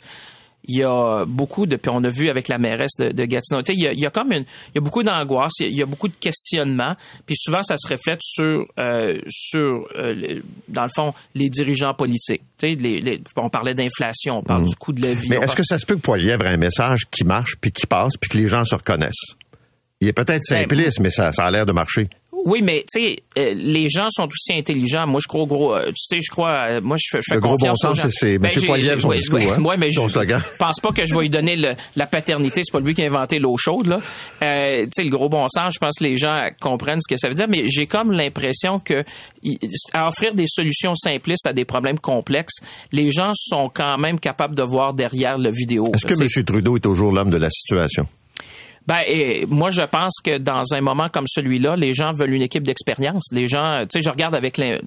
Il y a beaucoup de, puis on a vu avec la mairesse de, de Gatineau, tu sais, il y a, il y a comme une, il y a beaucoup d'angoisse, il y a, beaucoup de questionnements, puis souvent ça se reflète sur, euh, sur, euh, dans le fond, les dirigeants politiques. Tu sais, les, les- on parlait d'inflation, on parle du coût de la vie. Mais est-ce parle- que ça se peut que Poilièvre ait un message qui marche, puis qui passe, puis que les gens se reconnaissent? Il est peut-être Ben, simpliste, mais ça, ça a l'air de marcher. Oui, mais tu sais, euh, les gens sont aussi intelligents. Moi, je crois au gros. euh, tu sais, je crois. euh, moi, je fais, je fais Le gros bon sens, c'est- c'est M. Poilievre, j'ai- son discours, hein, ouais, mais son je slogan. pense pas que je vais lui donner le- la paternité. C'est pas lui qui a inventé l'eau chaude, là. Euh, tu sais, le gros bon sens, je pense que les gens comprennent ce que ça veut dire, mais j'ai comme l'impression que à offrir des solutions simplistes à des problèmes complexes, les gens sont quand même capables de voir derrière le vidéo. Est-ce que M. Trudeau est toujours l'homme de la situation? Ben, et moi, je pense que dans un moment comme celui-là, les gens veulent une équipe d'expérience. Les gens, tu sais, je regarde avec les,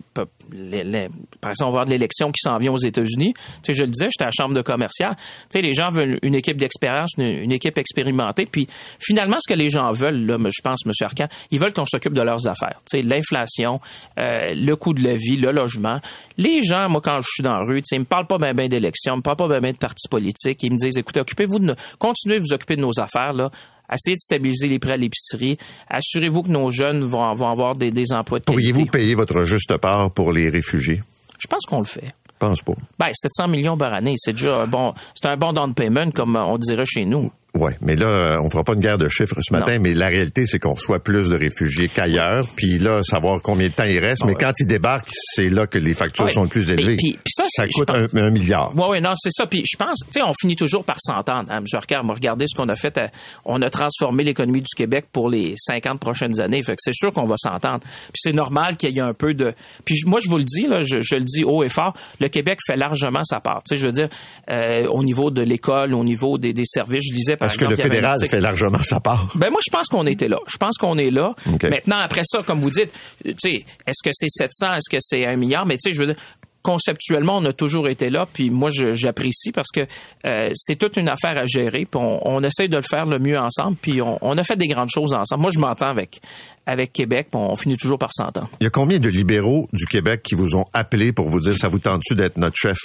les- les- par exemple, on va voir de l'élection qui s'en vient aux États-Unis. Tu sais, je le disais, j'étais à la chambre de commercial. Tu sais, les gens veulent une équipe d'expérience, une, une équipe expérimentée. Puis, finalement, ce que les gens veulent, là, je pense, M. Arcan, ils veulent qu'on s'occupe de leurs affaires. Tu sais, l'inflation, euh, le coût de la vie, le logement. Les gens, moi, quand je suis dans la rue, tu sais, ils me parlent pas bien ben d'élections, ils me parlent pas bien ben de partis politiques. Ils me disent, écoutez, occupez-vous de continuez de vous occuper de nos affaires, là. Essayez de stabiliser les prix à l'épicerie. Assurez-vous que nos jeunes vont, vont avoir des, des emplois de qualité. Pourriez-vous payer votre juste part pour les réfugiés? Je pense qu'on le fait. Je pense pas. Ben, 700 millions par année, c'est déjà un bon, c'est un bon down payment, comme on dirait chez nous. Oui, mais là, on fera pas une guerre de chiffres ce matin, Non. mais la réalité, c'est qu'on reçoit plus de réfugiés qu'ailleurs. Puis là, savoir combien de temps il reste. mais quand ils débarquent, c'est là que les factures Ouais. sont le plus élevées. puis- puis ça, c'est- coûte un, milliard. Oui, oui, non, c'est ça. Puis je pense, tu sais, on finit toujours par s'entendre. Hein, M. Regardez ce qu'on a fait. à- on a transformé l'économie du Québec pour les 50 prochaines années. Fait que c'est sûr qu'on va s'entendre. Puis c'est normal qu'il y ait un peu de... Puis moi, je vous le dis, là, je, je le dis haut et fort, le Québec fait largement sa part. Tu sais, je veux dire, euh, au niveau de l'école, au niveau des, des services, je disais, Parce que le fédéral fait largement sa part. ben moi, je pense qu'on était là. Je pense qu'on est là. Maintenant, après ça, comme vous dites, tu sais, est-ce que c'est 700, est-ce que c'est un milliard? Mais tu sais, je veux dire, conceptuellement, on a toujours été là. Puis moi, j'apprécie parce que euh, c'est toute une affaire à gérer. Puis on, on essaye de le faire le mieux ensemble. Puis on, on a fait des grandes choses ensemble. Moi, je m'entends avec avec Québec. Puis on finit toujours par s'entendre. Il y a combien de libéraux du Québec qui vous ont appelé pour vous dire ça vous tente-tu d'être notre chef?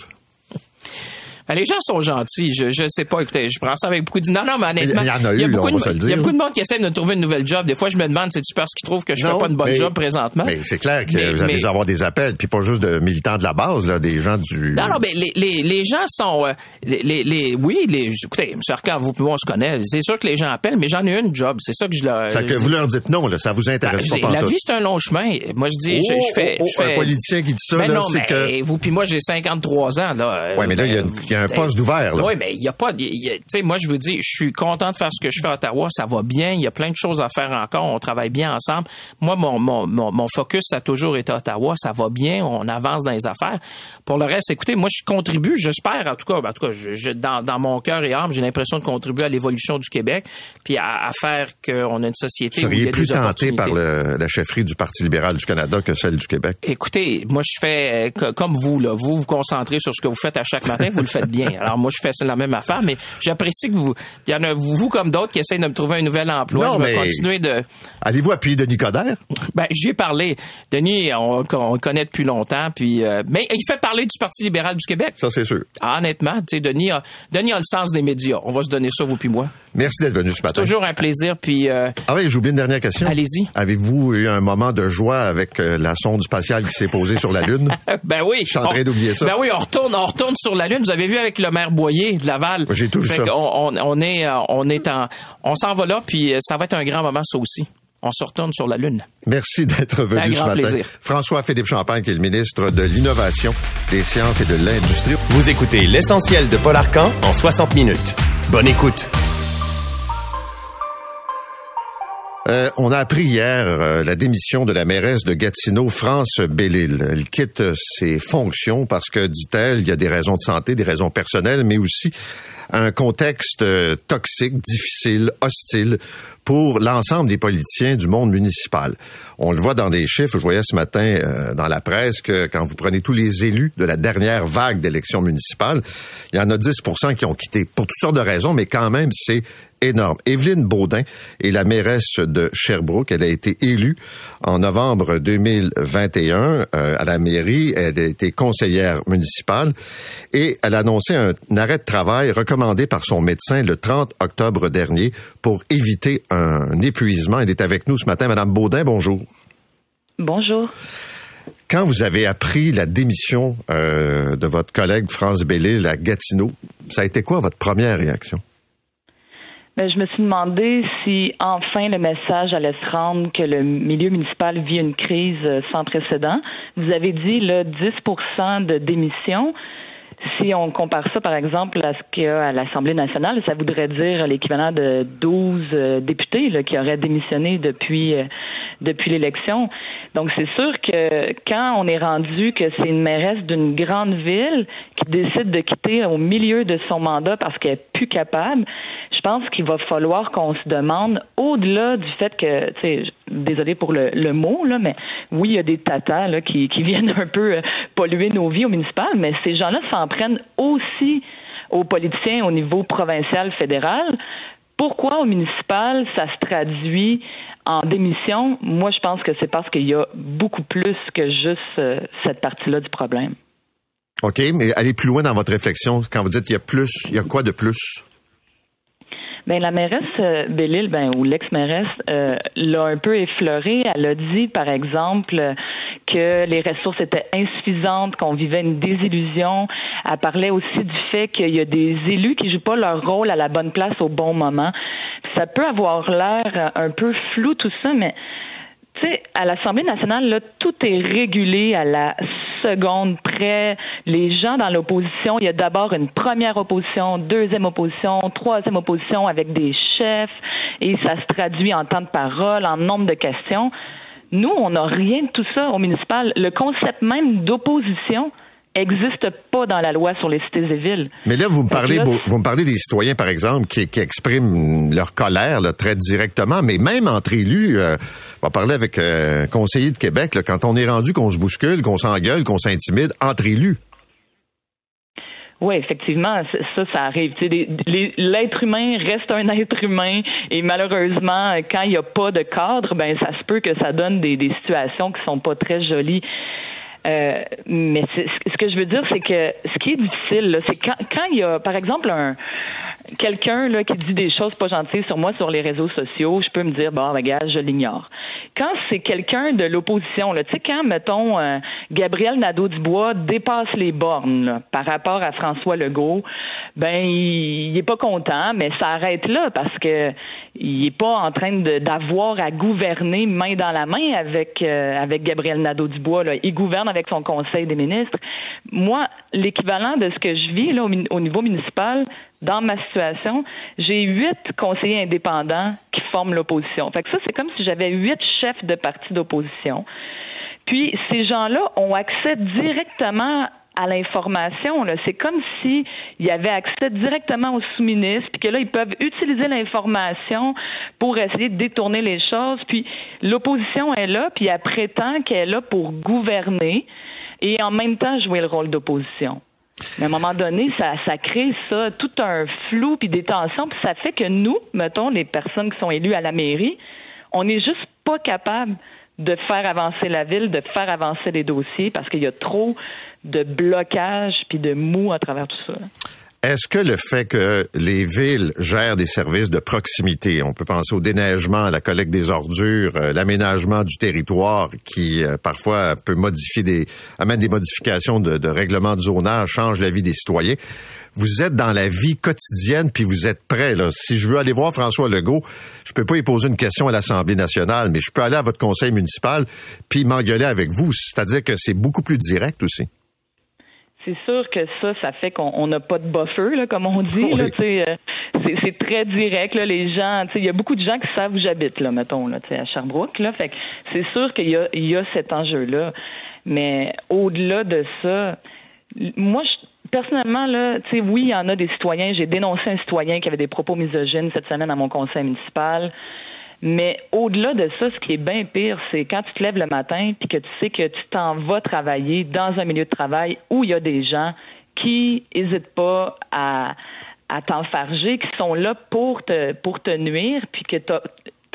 Ben, les gens sont gentils. Je, je sais pas. Écoutez, je prends ça avec beaucoup de... Non, non, mais honnêtement... Il y en a eu, là, beaucoup on va de, le Il y a dire. beaucoup de monde qui essaie de trouver une nouvelle job. Des fois, je me demande, c'est-tu parce qu'ils trouvent que je fais pas une bonne mais- job présentement? Mais c'est clair que Mais- vous allez mais- avoir des appels, puis pas juste de militants de la base, là, des gens du... Non, non, mais les, les, les gens sont. euh, les, les, oui, les, écoutez, M. Arcand, vous et moi, on se connaît. C'est sûr que les gens appellent, mais j'en ai une job. C'est ça que je leur. Ça que vous leur dites non, là, ça vous Ben, intéresse pas la vie, c'est un long chemin. Moi, je dis, je, Oh, je fais. oh, je oh, fais- un politicien qui dit ça, Ben là, non, c'est mais que- vous puis moi, j'ai 53 ans, là. Ouais, mais là, il y a- il y a un poste d'ouvert. Oui, mais il y a pas. Tu sais, moi, je vous dis, je suis content de faire ce que je fais à Ottawa. Ça va bien. Il y a plein de choses à faire encore. On travaille bien ensemble. Moi, mon, mon, mon, mon focus, ça a toujours été Ottawa. Ça va bien. On avance dans les affaires. Pour le reste, écoutez, moi, je contribue. J'espère, en tout cas, en tout cas, je, je- dans, dans mon cœur et âme, j'ai l'impression de contribuer à l'évolution du Québec, puis à, à faire qu'on a une société Vous où il y seriez a plus des tenté par le- la chefferie du Parti libéral du Canada que celle du Québec? Écoutez, moi je fais euh, co- comme vous là, vous vous concentrez sur ce que vous faites à chaque matin, vous le faites bien. Alors moi, je fais la même affaire, mais j'apprécie que vous, il y en a vous comme d'autres qui essayent de me trouver un nouvel emploi. Non, je vais mais- continuer de. Allez-vous appuyer Denis Coderre? Ben, j'y ai parlé. Denis, on, on le connaît depuis longtemps, puis euh, mais il fait parler du Parti libéral du Québec. Ça, c'est sûr. Ah, honnêtement, tu sais, Denis a, Denis a le sens des médias. On va se donner ça, vous puis moi. Merci d'être venu ce matin. Toujours un plaisir, puis euh, Ah oui, j'ai oublié une dernière question. Allez-y. Avez-vous eu un moment de joie avec euh, la sonde spatiale qui s'est posée sur la Lune? ben oui. Je suis en train d'oublier ça. Ben oui, on retourne, on retourne sur la lune. Vous avez vu avec le maire Boyer de Laval. J'ai tout vu Fait ça. On, on est, euh, on est en, on s'en va là, puis euh, ça va être un grand moment ça aussi. On se retourne sur la lune. Merci d'être Un venu ce grand matin. plaisir. François-Philippe Champagne, qui est le ministre de l'Innovation, des Sciences et de l'Industrie. Vous écoutez l'essentiel de Paul Arcan en 60 minutes. Bonne écoute. Euh, on a appris hier euh, la démission de la mairesse de Gatineau, France Bellil. Elle quitte ses fonctions parce que, dit-elle, il y a des raisons de santé, des raisons personnelles, mais aussi un contexte euh, toxique, difficile, hostile pour l'ensemble des politiciens du monde municipal. On le voit dans des chiffres. Je voyais ce matin dans la presse que quand vous prenez tous les élus de la dernière vague d'élections municipales, il y en a 10% qui ont quitté pour toutes sortes de raisons, mais quand même, c'est énorme. Evelyne Baudin est la mairesse de Sherbrooke. Elle a été élue en novembre 2021 euh, à la mairie. Elle a été conseillère municipale et elle a annoncé un arrêt de travail recommandé par son médecin le 30 octobre dernier pour éviter un épuisement. Elle est avec nous ce matin. Madame Baudin, bonjour. Bonjour. Quand vous avez appris la démission euh, de votre collègue France Bellil à Gatineau, ça a été quoi votre première réaction? Ben, je me suis demandé si enfin le message allait se rendre que le milieu municipal vit une crise euh, sans précédent. Vous avez dit là 10% de démission. Si on compare ça, par exemple, à ce qu'il y a à l'Assemblée nationale, ça voudrait dire l'équivalent de 12 euh, députés là, qui auraient démissionné depuis euh, depuis l'élection. Donc, c'est sûr que quand on est rendu que c'est une mairesse d'une grande ville qui décide de quitter au milieu de son mandat parce qu'elle est plus capable, je pense qu'il va falloir qu'on se demande, au-delà du fait que, tu sais, désolé pour le, mot, là, mais oui, il y a des tatas qui viennent un peu euh, polluer nos vies au municipal, mais ces gens-là s'en prennent aussi aux politiciens au niveau provincial, fédéral. Pourquoi au municipal, ça se traduit en démission? Moi, je pense que c'est parce qu'il y a beaucoup plus que juste euh, cette partie-là du problème. OK, mais allez plus loin dans votre réflexion. Quand vous dites il y a plus, il y a quoi de plus? Ben la mairesse euh, Bellil, ben ou l'ex-mairesse, euh, l'a un peu effleuré. Elle a dit, par exemple, que les ressources étaient insuffisantes, qu'on vivait une désillusion. Elle parlait aussi du fait qu'il y a des élus qui jouent pas leur rôle à la bonne place au bon moment. Ça peut avoir l'air un peu flou tout ça, mais tu sais, à l'Assemblée nationale, là, tout est régulé à la seconde près. Les gens dans l'opposition, il y a d'abord une première opposition, deuxième opposition, troisième opposition avec des chefs, et ça se traduit en temps de parole, en nombre de questions. Nous, on n'a rien de tout ça au municipal. Le concept même d'opposition existe pas dans la loi sur les cités et villes. Mais là, vous me parlez, là, vous me parlez des citoyens, par exemple, qui, qui expriment leur colère là, très directement, mais même entre élus, euh, on va parler avec euh, un conseiller de Québec, là, quand on est rendu qu'on se bouscule, qu'on s'engueule, qu'on s'intimide entre élus. Oui, effectivement, ça, ça arrive. L'être humain reste un être humain et malheureusement, quand il n'y a pas de cadre, ben ça se peut que ça donne des, des situations qui sont pas très jolies. Euh, mais ce que je veux dire, c'est que ce qui est difficile, c'est quand, quand il y a, par exemple, un quelqu'un là qui dit des choses pas gentilles sur moi sur les réseaux sociaux, je peux me dire bon, regarde, je l'ignore. Quand c'est quelqu'un de l'opposition, là, tu sais, quand mettons euh, Gabriel Nadeau-Dubois dépasse les bornes là, par rapport à François Legault, ben il, il est pas content, mais ça arrête là parce que il est pas en train d'avoir à gouverner main dans la main avec euh, avec Gabriel Nadeau-Dubois. Il gouverne avec son conseil des ministres. Moi, l'équivalent de ce que je vis là au, au niveau municipal, dans ma situation, j'ai huit conseillers indépendants qui forment l'opposition. Fait que ça, c'est comme si j'avais huit chefs de partis d'opposition. Puis ces gens-là ont accès directement à l'information. C'est comme si y avait accès directement aux sous-ministres, puis que là, ils peuvent utiliser l'information pour essayer de détourner les choses. Puis l'opposition est là, puis elle prétend qu'elle est là pour gouverner et en même temps jouer le rôle d'opposition. Mais à un moment donné, ça, ça crée ça, tout un flou puis des tensions, puis ça fait que nous, mettons, les personnes qui sont élues à la mairie, on n'est juste pas capable de faire avancer la ville, de faire avancer les dossiers parce qu'il y a trop de blocage puis de mou à travers tout ça. Est-ce que le fait que les villes gèrent des services de proximité, on peut penser au déneigement, à la collecte des ordures, euh, l'aménagement du territoire qui euh, parfois peut modifier des, amène des modifications de, de règlement de zonage, change la vie des citoyens. Vous êtes dans la vie quotidienne puis vous êtes prêt. Si je veux aller voir François Legault, je peux pas y poser une question à l'Assemblée nationale, mais je peux aller à votre conseil municipal puis m'engueuler avec vous. C'est-à-dire que c'est beaucoup plus direct aussi. C'est sûr que ça, ça fait qu'on n'a pas de buffer, là, comme on dit. Euh, c'est, très direct. Là, les gens, il y a beaucoup de gens qui savent où j'habite, là, mettons, là, à Sherbrooke. Là, fait c'est sûr qu'il y a, y a cet enjeu-là. Mais au-delà de ça, moi, je, personnellement, là, oui, il y en a des citoyens. J'ai dénoncé un citoyen qui avait des propos misogynes cette semaine à mon conseil municipal. Mais au-delà de ça, ce qui est bien pire, c'est quand tu te lèves le matin puis que tu sais que tu t'en vas travailler dans un milieu de travail où il y a des gens qui n'hésitent pas à, à t'enfarger, qui sont là pour te pour te nuire, puis que tu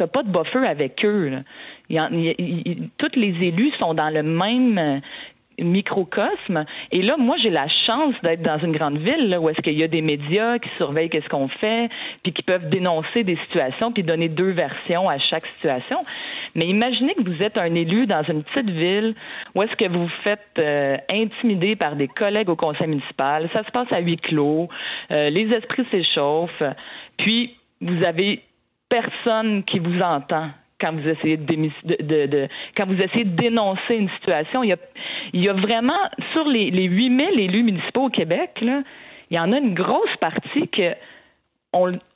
n'as pas de buffer avec eux. Là. Il toutes les élus sont dans le même microcosme. Et là, moi, j'ai la chance d'être dans une grande ville là, où est-ce qu'il y a des médias qui surveillent qu'est-ce qu'on fait, puis qui peuvent dénoncer des situations, puis donner deux versions à chaque situation. Mais imaginez que vous êtes un élu dans une petite ville où est-ce que vous vous faites euh, intimider par des collègues au conseil municipal. Ça se passe à huis clos. Euh, les esprits s'échauffent. Puis, vous avez personne qui vous entend quand vous essayez de, quand vous essayez de dénoncer une situation. Il y a, vraiment sur les, les 8000 élus municipaux au Québec, il y en a une grosse partie que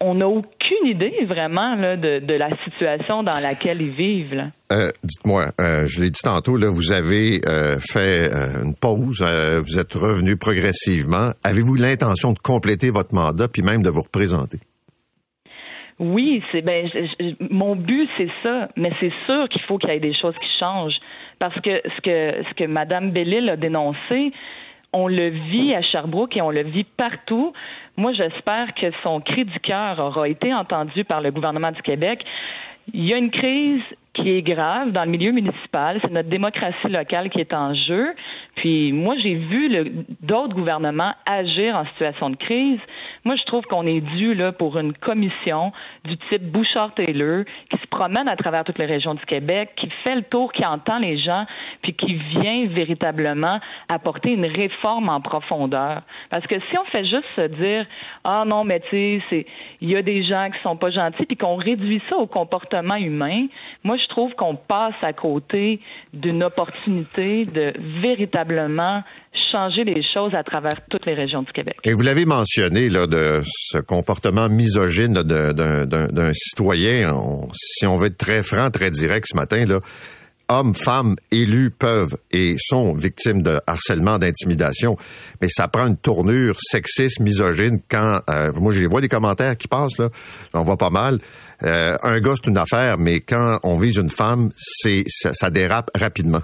on n'a aucune idée vraiment de, la situation dans laquelle ils vivent. Euh, dites-moi, euh, je l'ai dit tantôt, vous avez euh, fait une pause, vous êtes revenu progressivement. Avez-vous l'intention de compléter votre mandat puis même de vous représenter? Oui, c'est ben mon but c'est ça, mais c'est sûr qu'il faut qu'il y ait des choses qui changent parce que ce que ce que Madame Bellil a dénoncé, on le vit à Sherbrooke et on le vit partout. Moi, j'espère que son cri du cœur aura été entendu par le gouvernement du Québec. Il y a une crise qui est grave dans le milieu municipal. C'est notre démocratie locale qui est en jeu. Puis moi, j'ai vu d'autres gouvernements agir en situation de crise. Moi, je trouve qu'on est dû là pour une commission du type Bouchard-Taylor qui se promène à travers toutes les régions du Québec, qui fait le tour, qui entend les gens, puis qui vient véritablement apporter une réforme en profondeur. Parce que si on fait juste se dire ah non, mais tu sais, il y a des gens qui sont pas gentils, puis qu'on réduit ça au comportement humain, moi je trouve qu'on passe à côté d'une opportunité de véritablement changer les choses à travers toutes les régions du Québec. Et vous l'avez mentionné, là, de ce comportement misogyne d'un citoyen. si on veut être très franc, très direct ce matin, là, hommes, femmes, élus peuvent et sont victimes de harcèlement, d'intimidation, mais ça prend une tournure sexiste, misogyne quand, euh, moi je vois des commentaires qui passent là, j'en vois pas mal. Euh, un gars c'est une affaire, mais quand on vise une femme, c'est ça, ça dérape rapidement.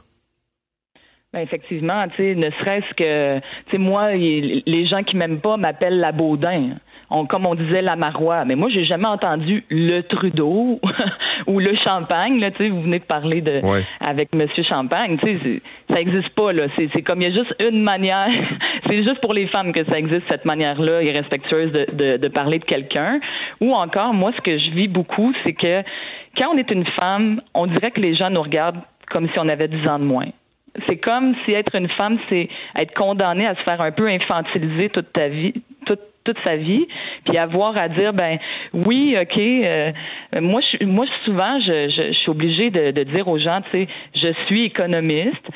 Ben effectivement, tu sais, ne serait-ce que, tu sais, moi, les gens qui m'aiment pas m'appellent la Baudin. On, comme on disait la Marois. Mais moi, j'ai jamais entendu le Trudeau ou le Champagne. Là, tu sais, vous venez de parler de avec Monsieur Champagne. Ça existe pas là. C'est comme il y a juste une manière. c'est juste pour les femmes que ça existe cette manière-là irrespectueuse de, de, de parler de quelqu'un. Ou encore, moi, ce que je vis beaucoup, c'est que quand on est une femme, on dirait que les gens nous regardent comme si on avait 10 ans de moins c'est comme si être une femme, c'est être condamnée à se faire un peu infantiliser toute ta vie, toute toute sa vie, puis avoir à dire ben oui, ok, euh, moi je, moi souvent je, je, suis obligée de, de, dire aux gens, tu sais, je suis économiste,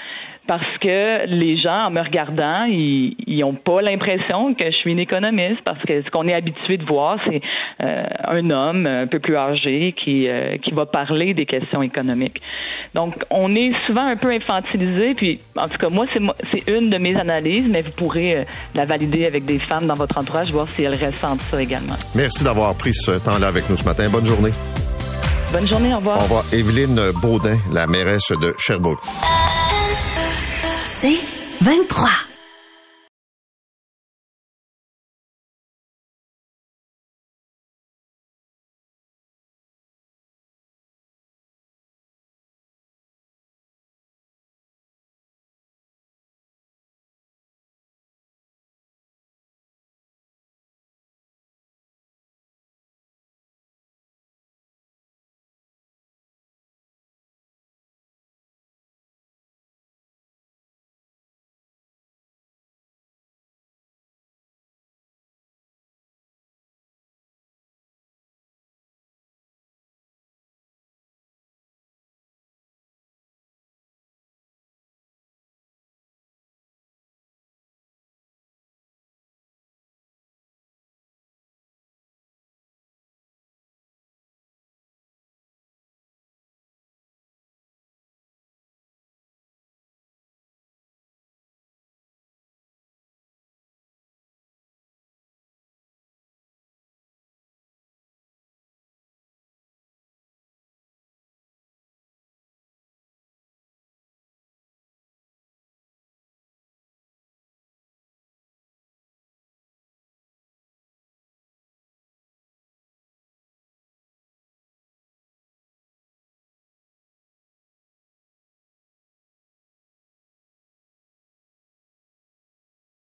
parce que les gens, en me regardant, ils n'ont pas l'impression que je suis une économiste, parce que ce qu'on est habitué de voir, c'est euh, un homme un peu plus âgé qui, euh, qui va parler des questions économiques. Donc, on est souvent un peu infantilisé, puis en tout cas, moi, c'est une de mes analyses, mais vous pourrez euh, la valider avec des femmes dans votre entourage, voir si elles ressentent ça également. Merci d'avoir pris ce temps-là avec nous ce matin. Bonne journée. Bonne journée, au revoir. Au revoir. Evelyne Baudin, la mairesse de Sherbrooke. C'est 23.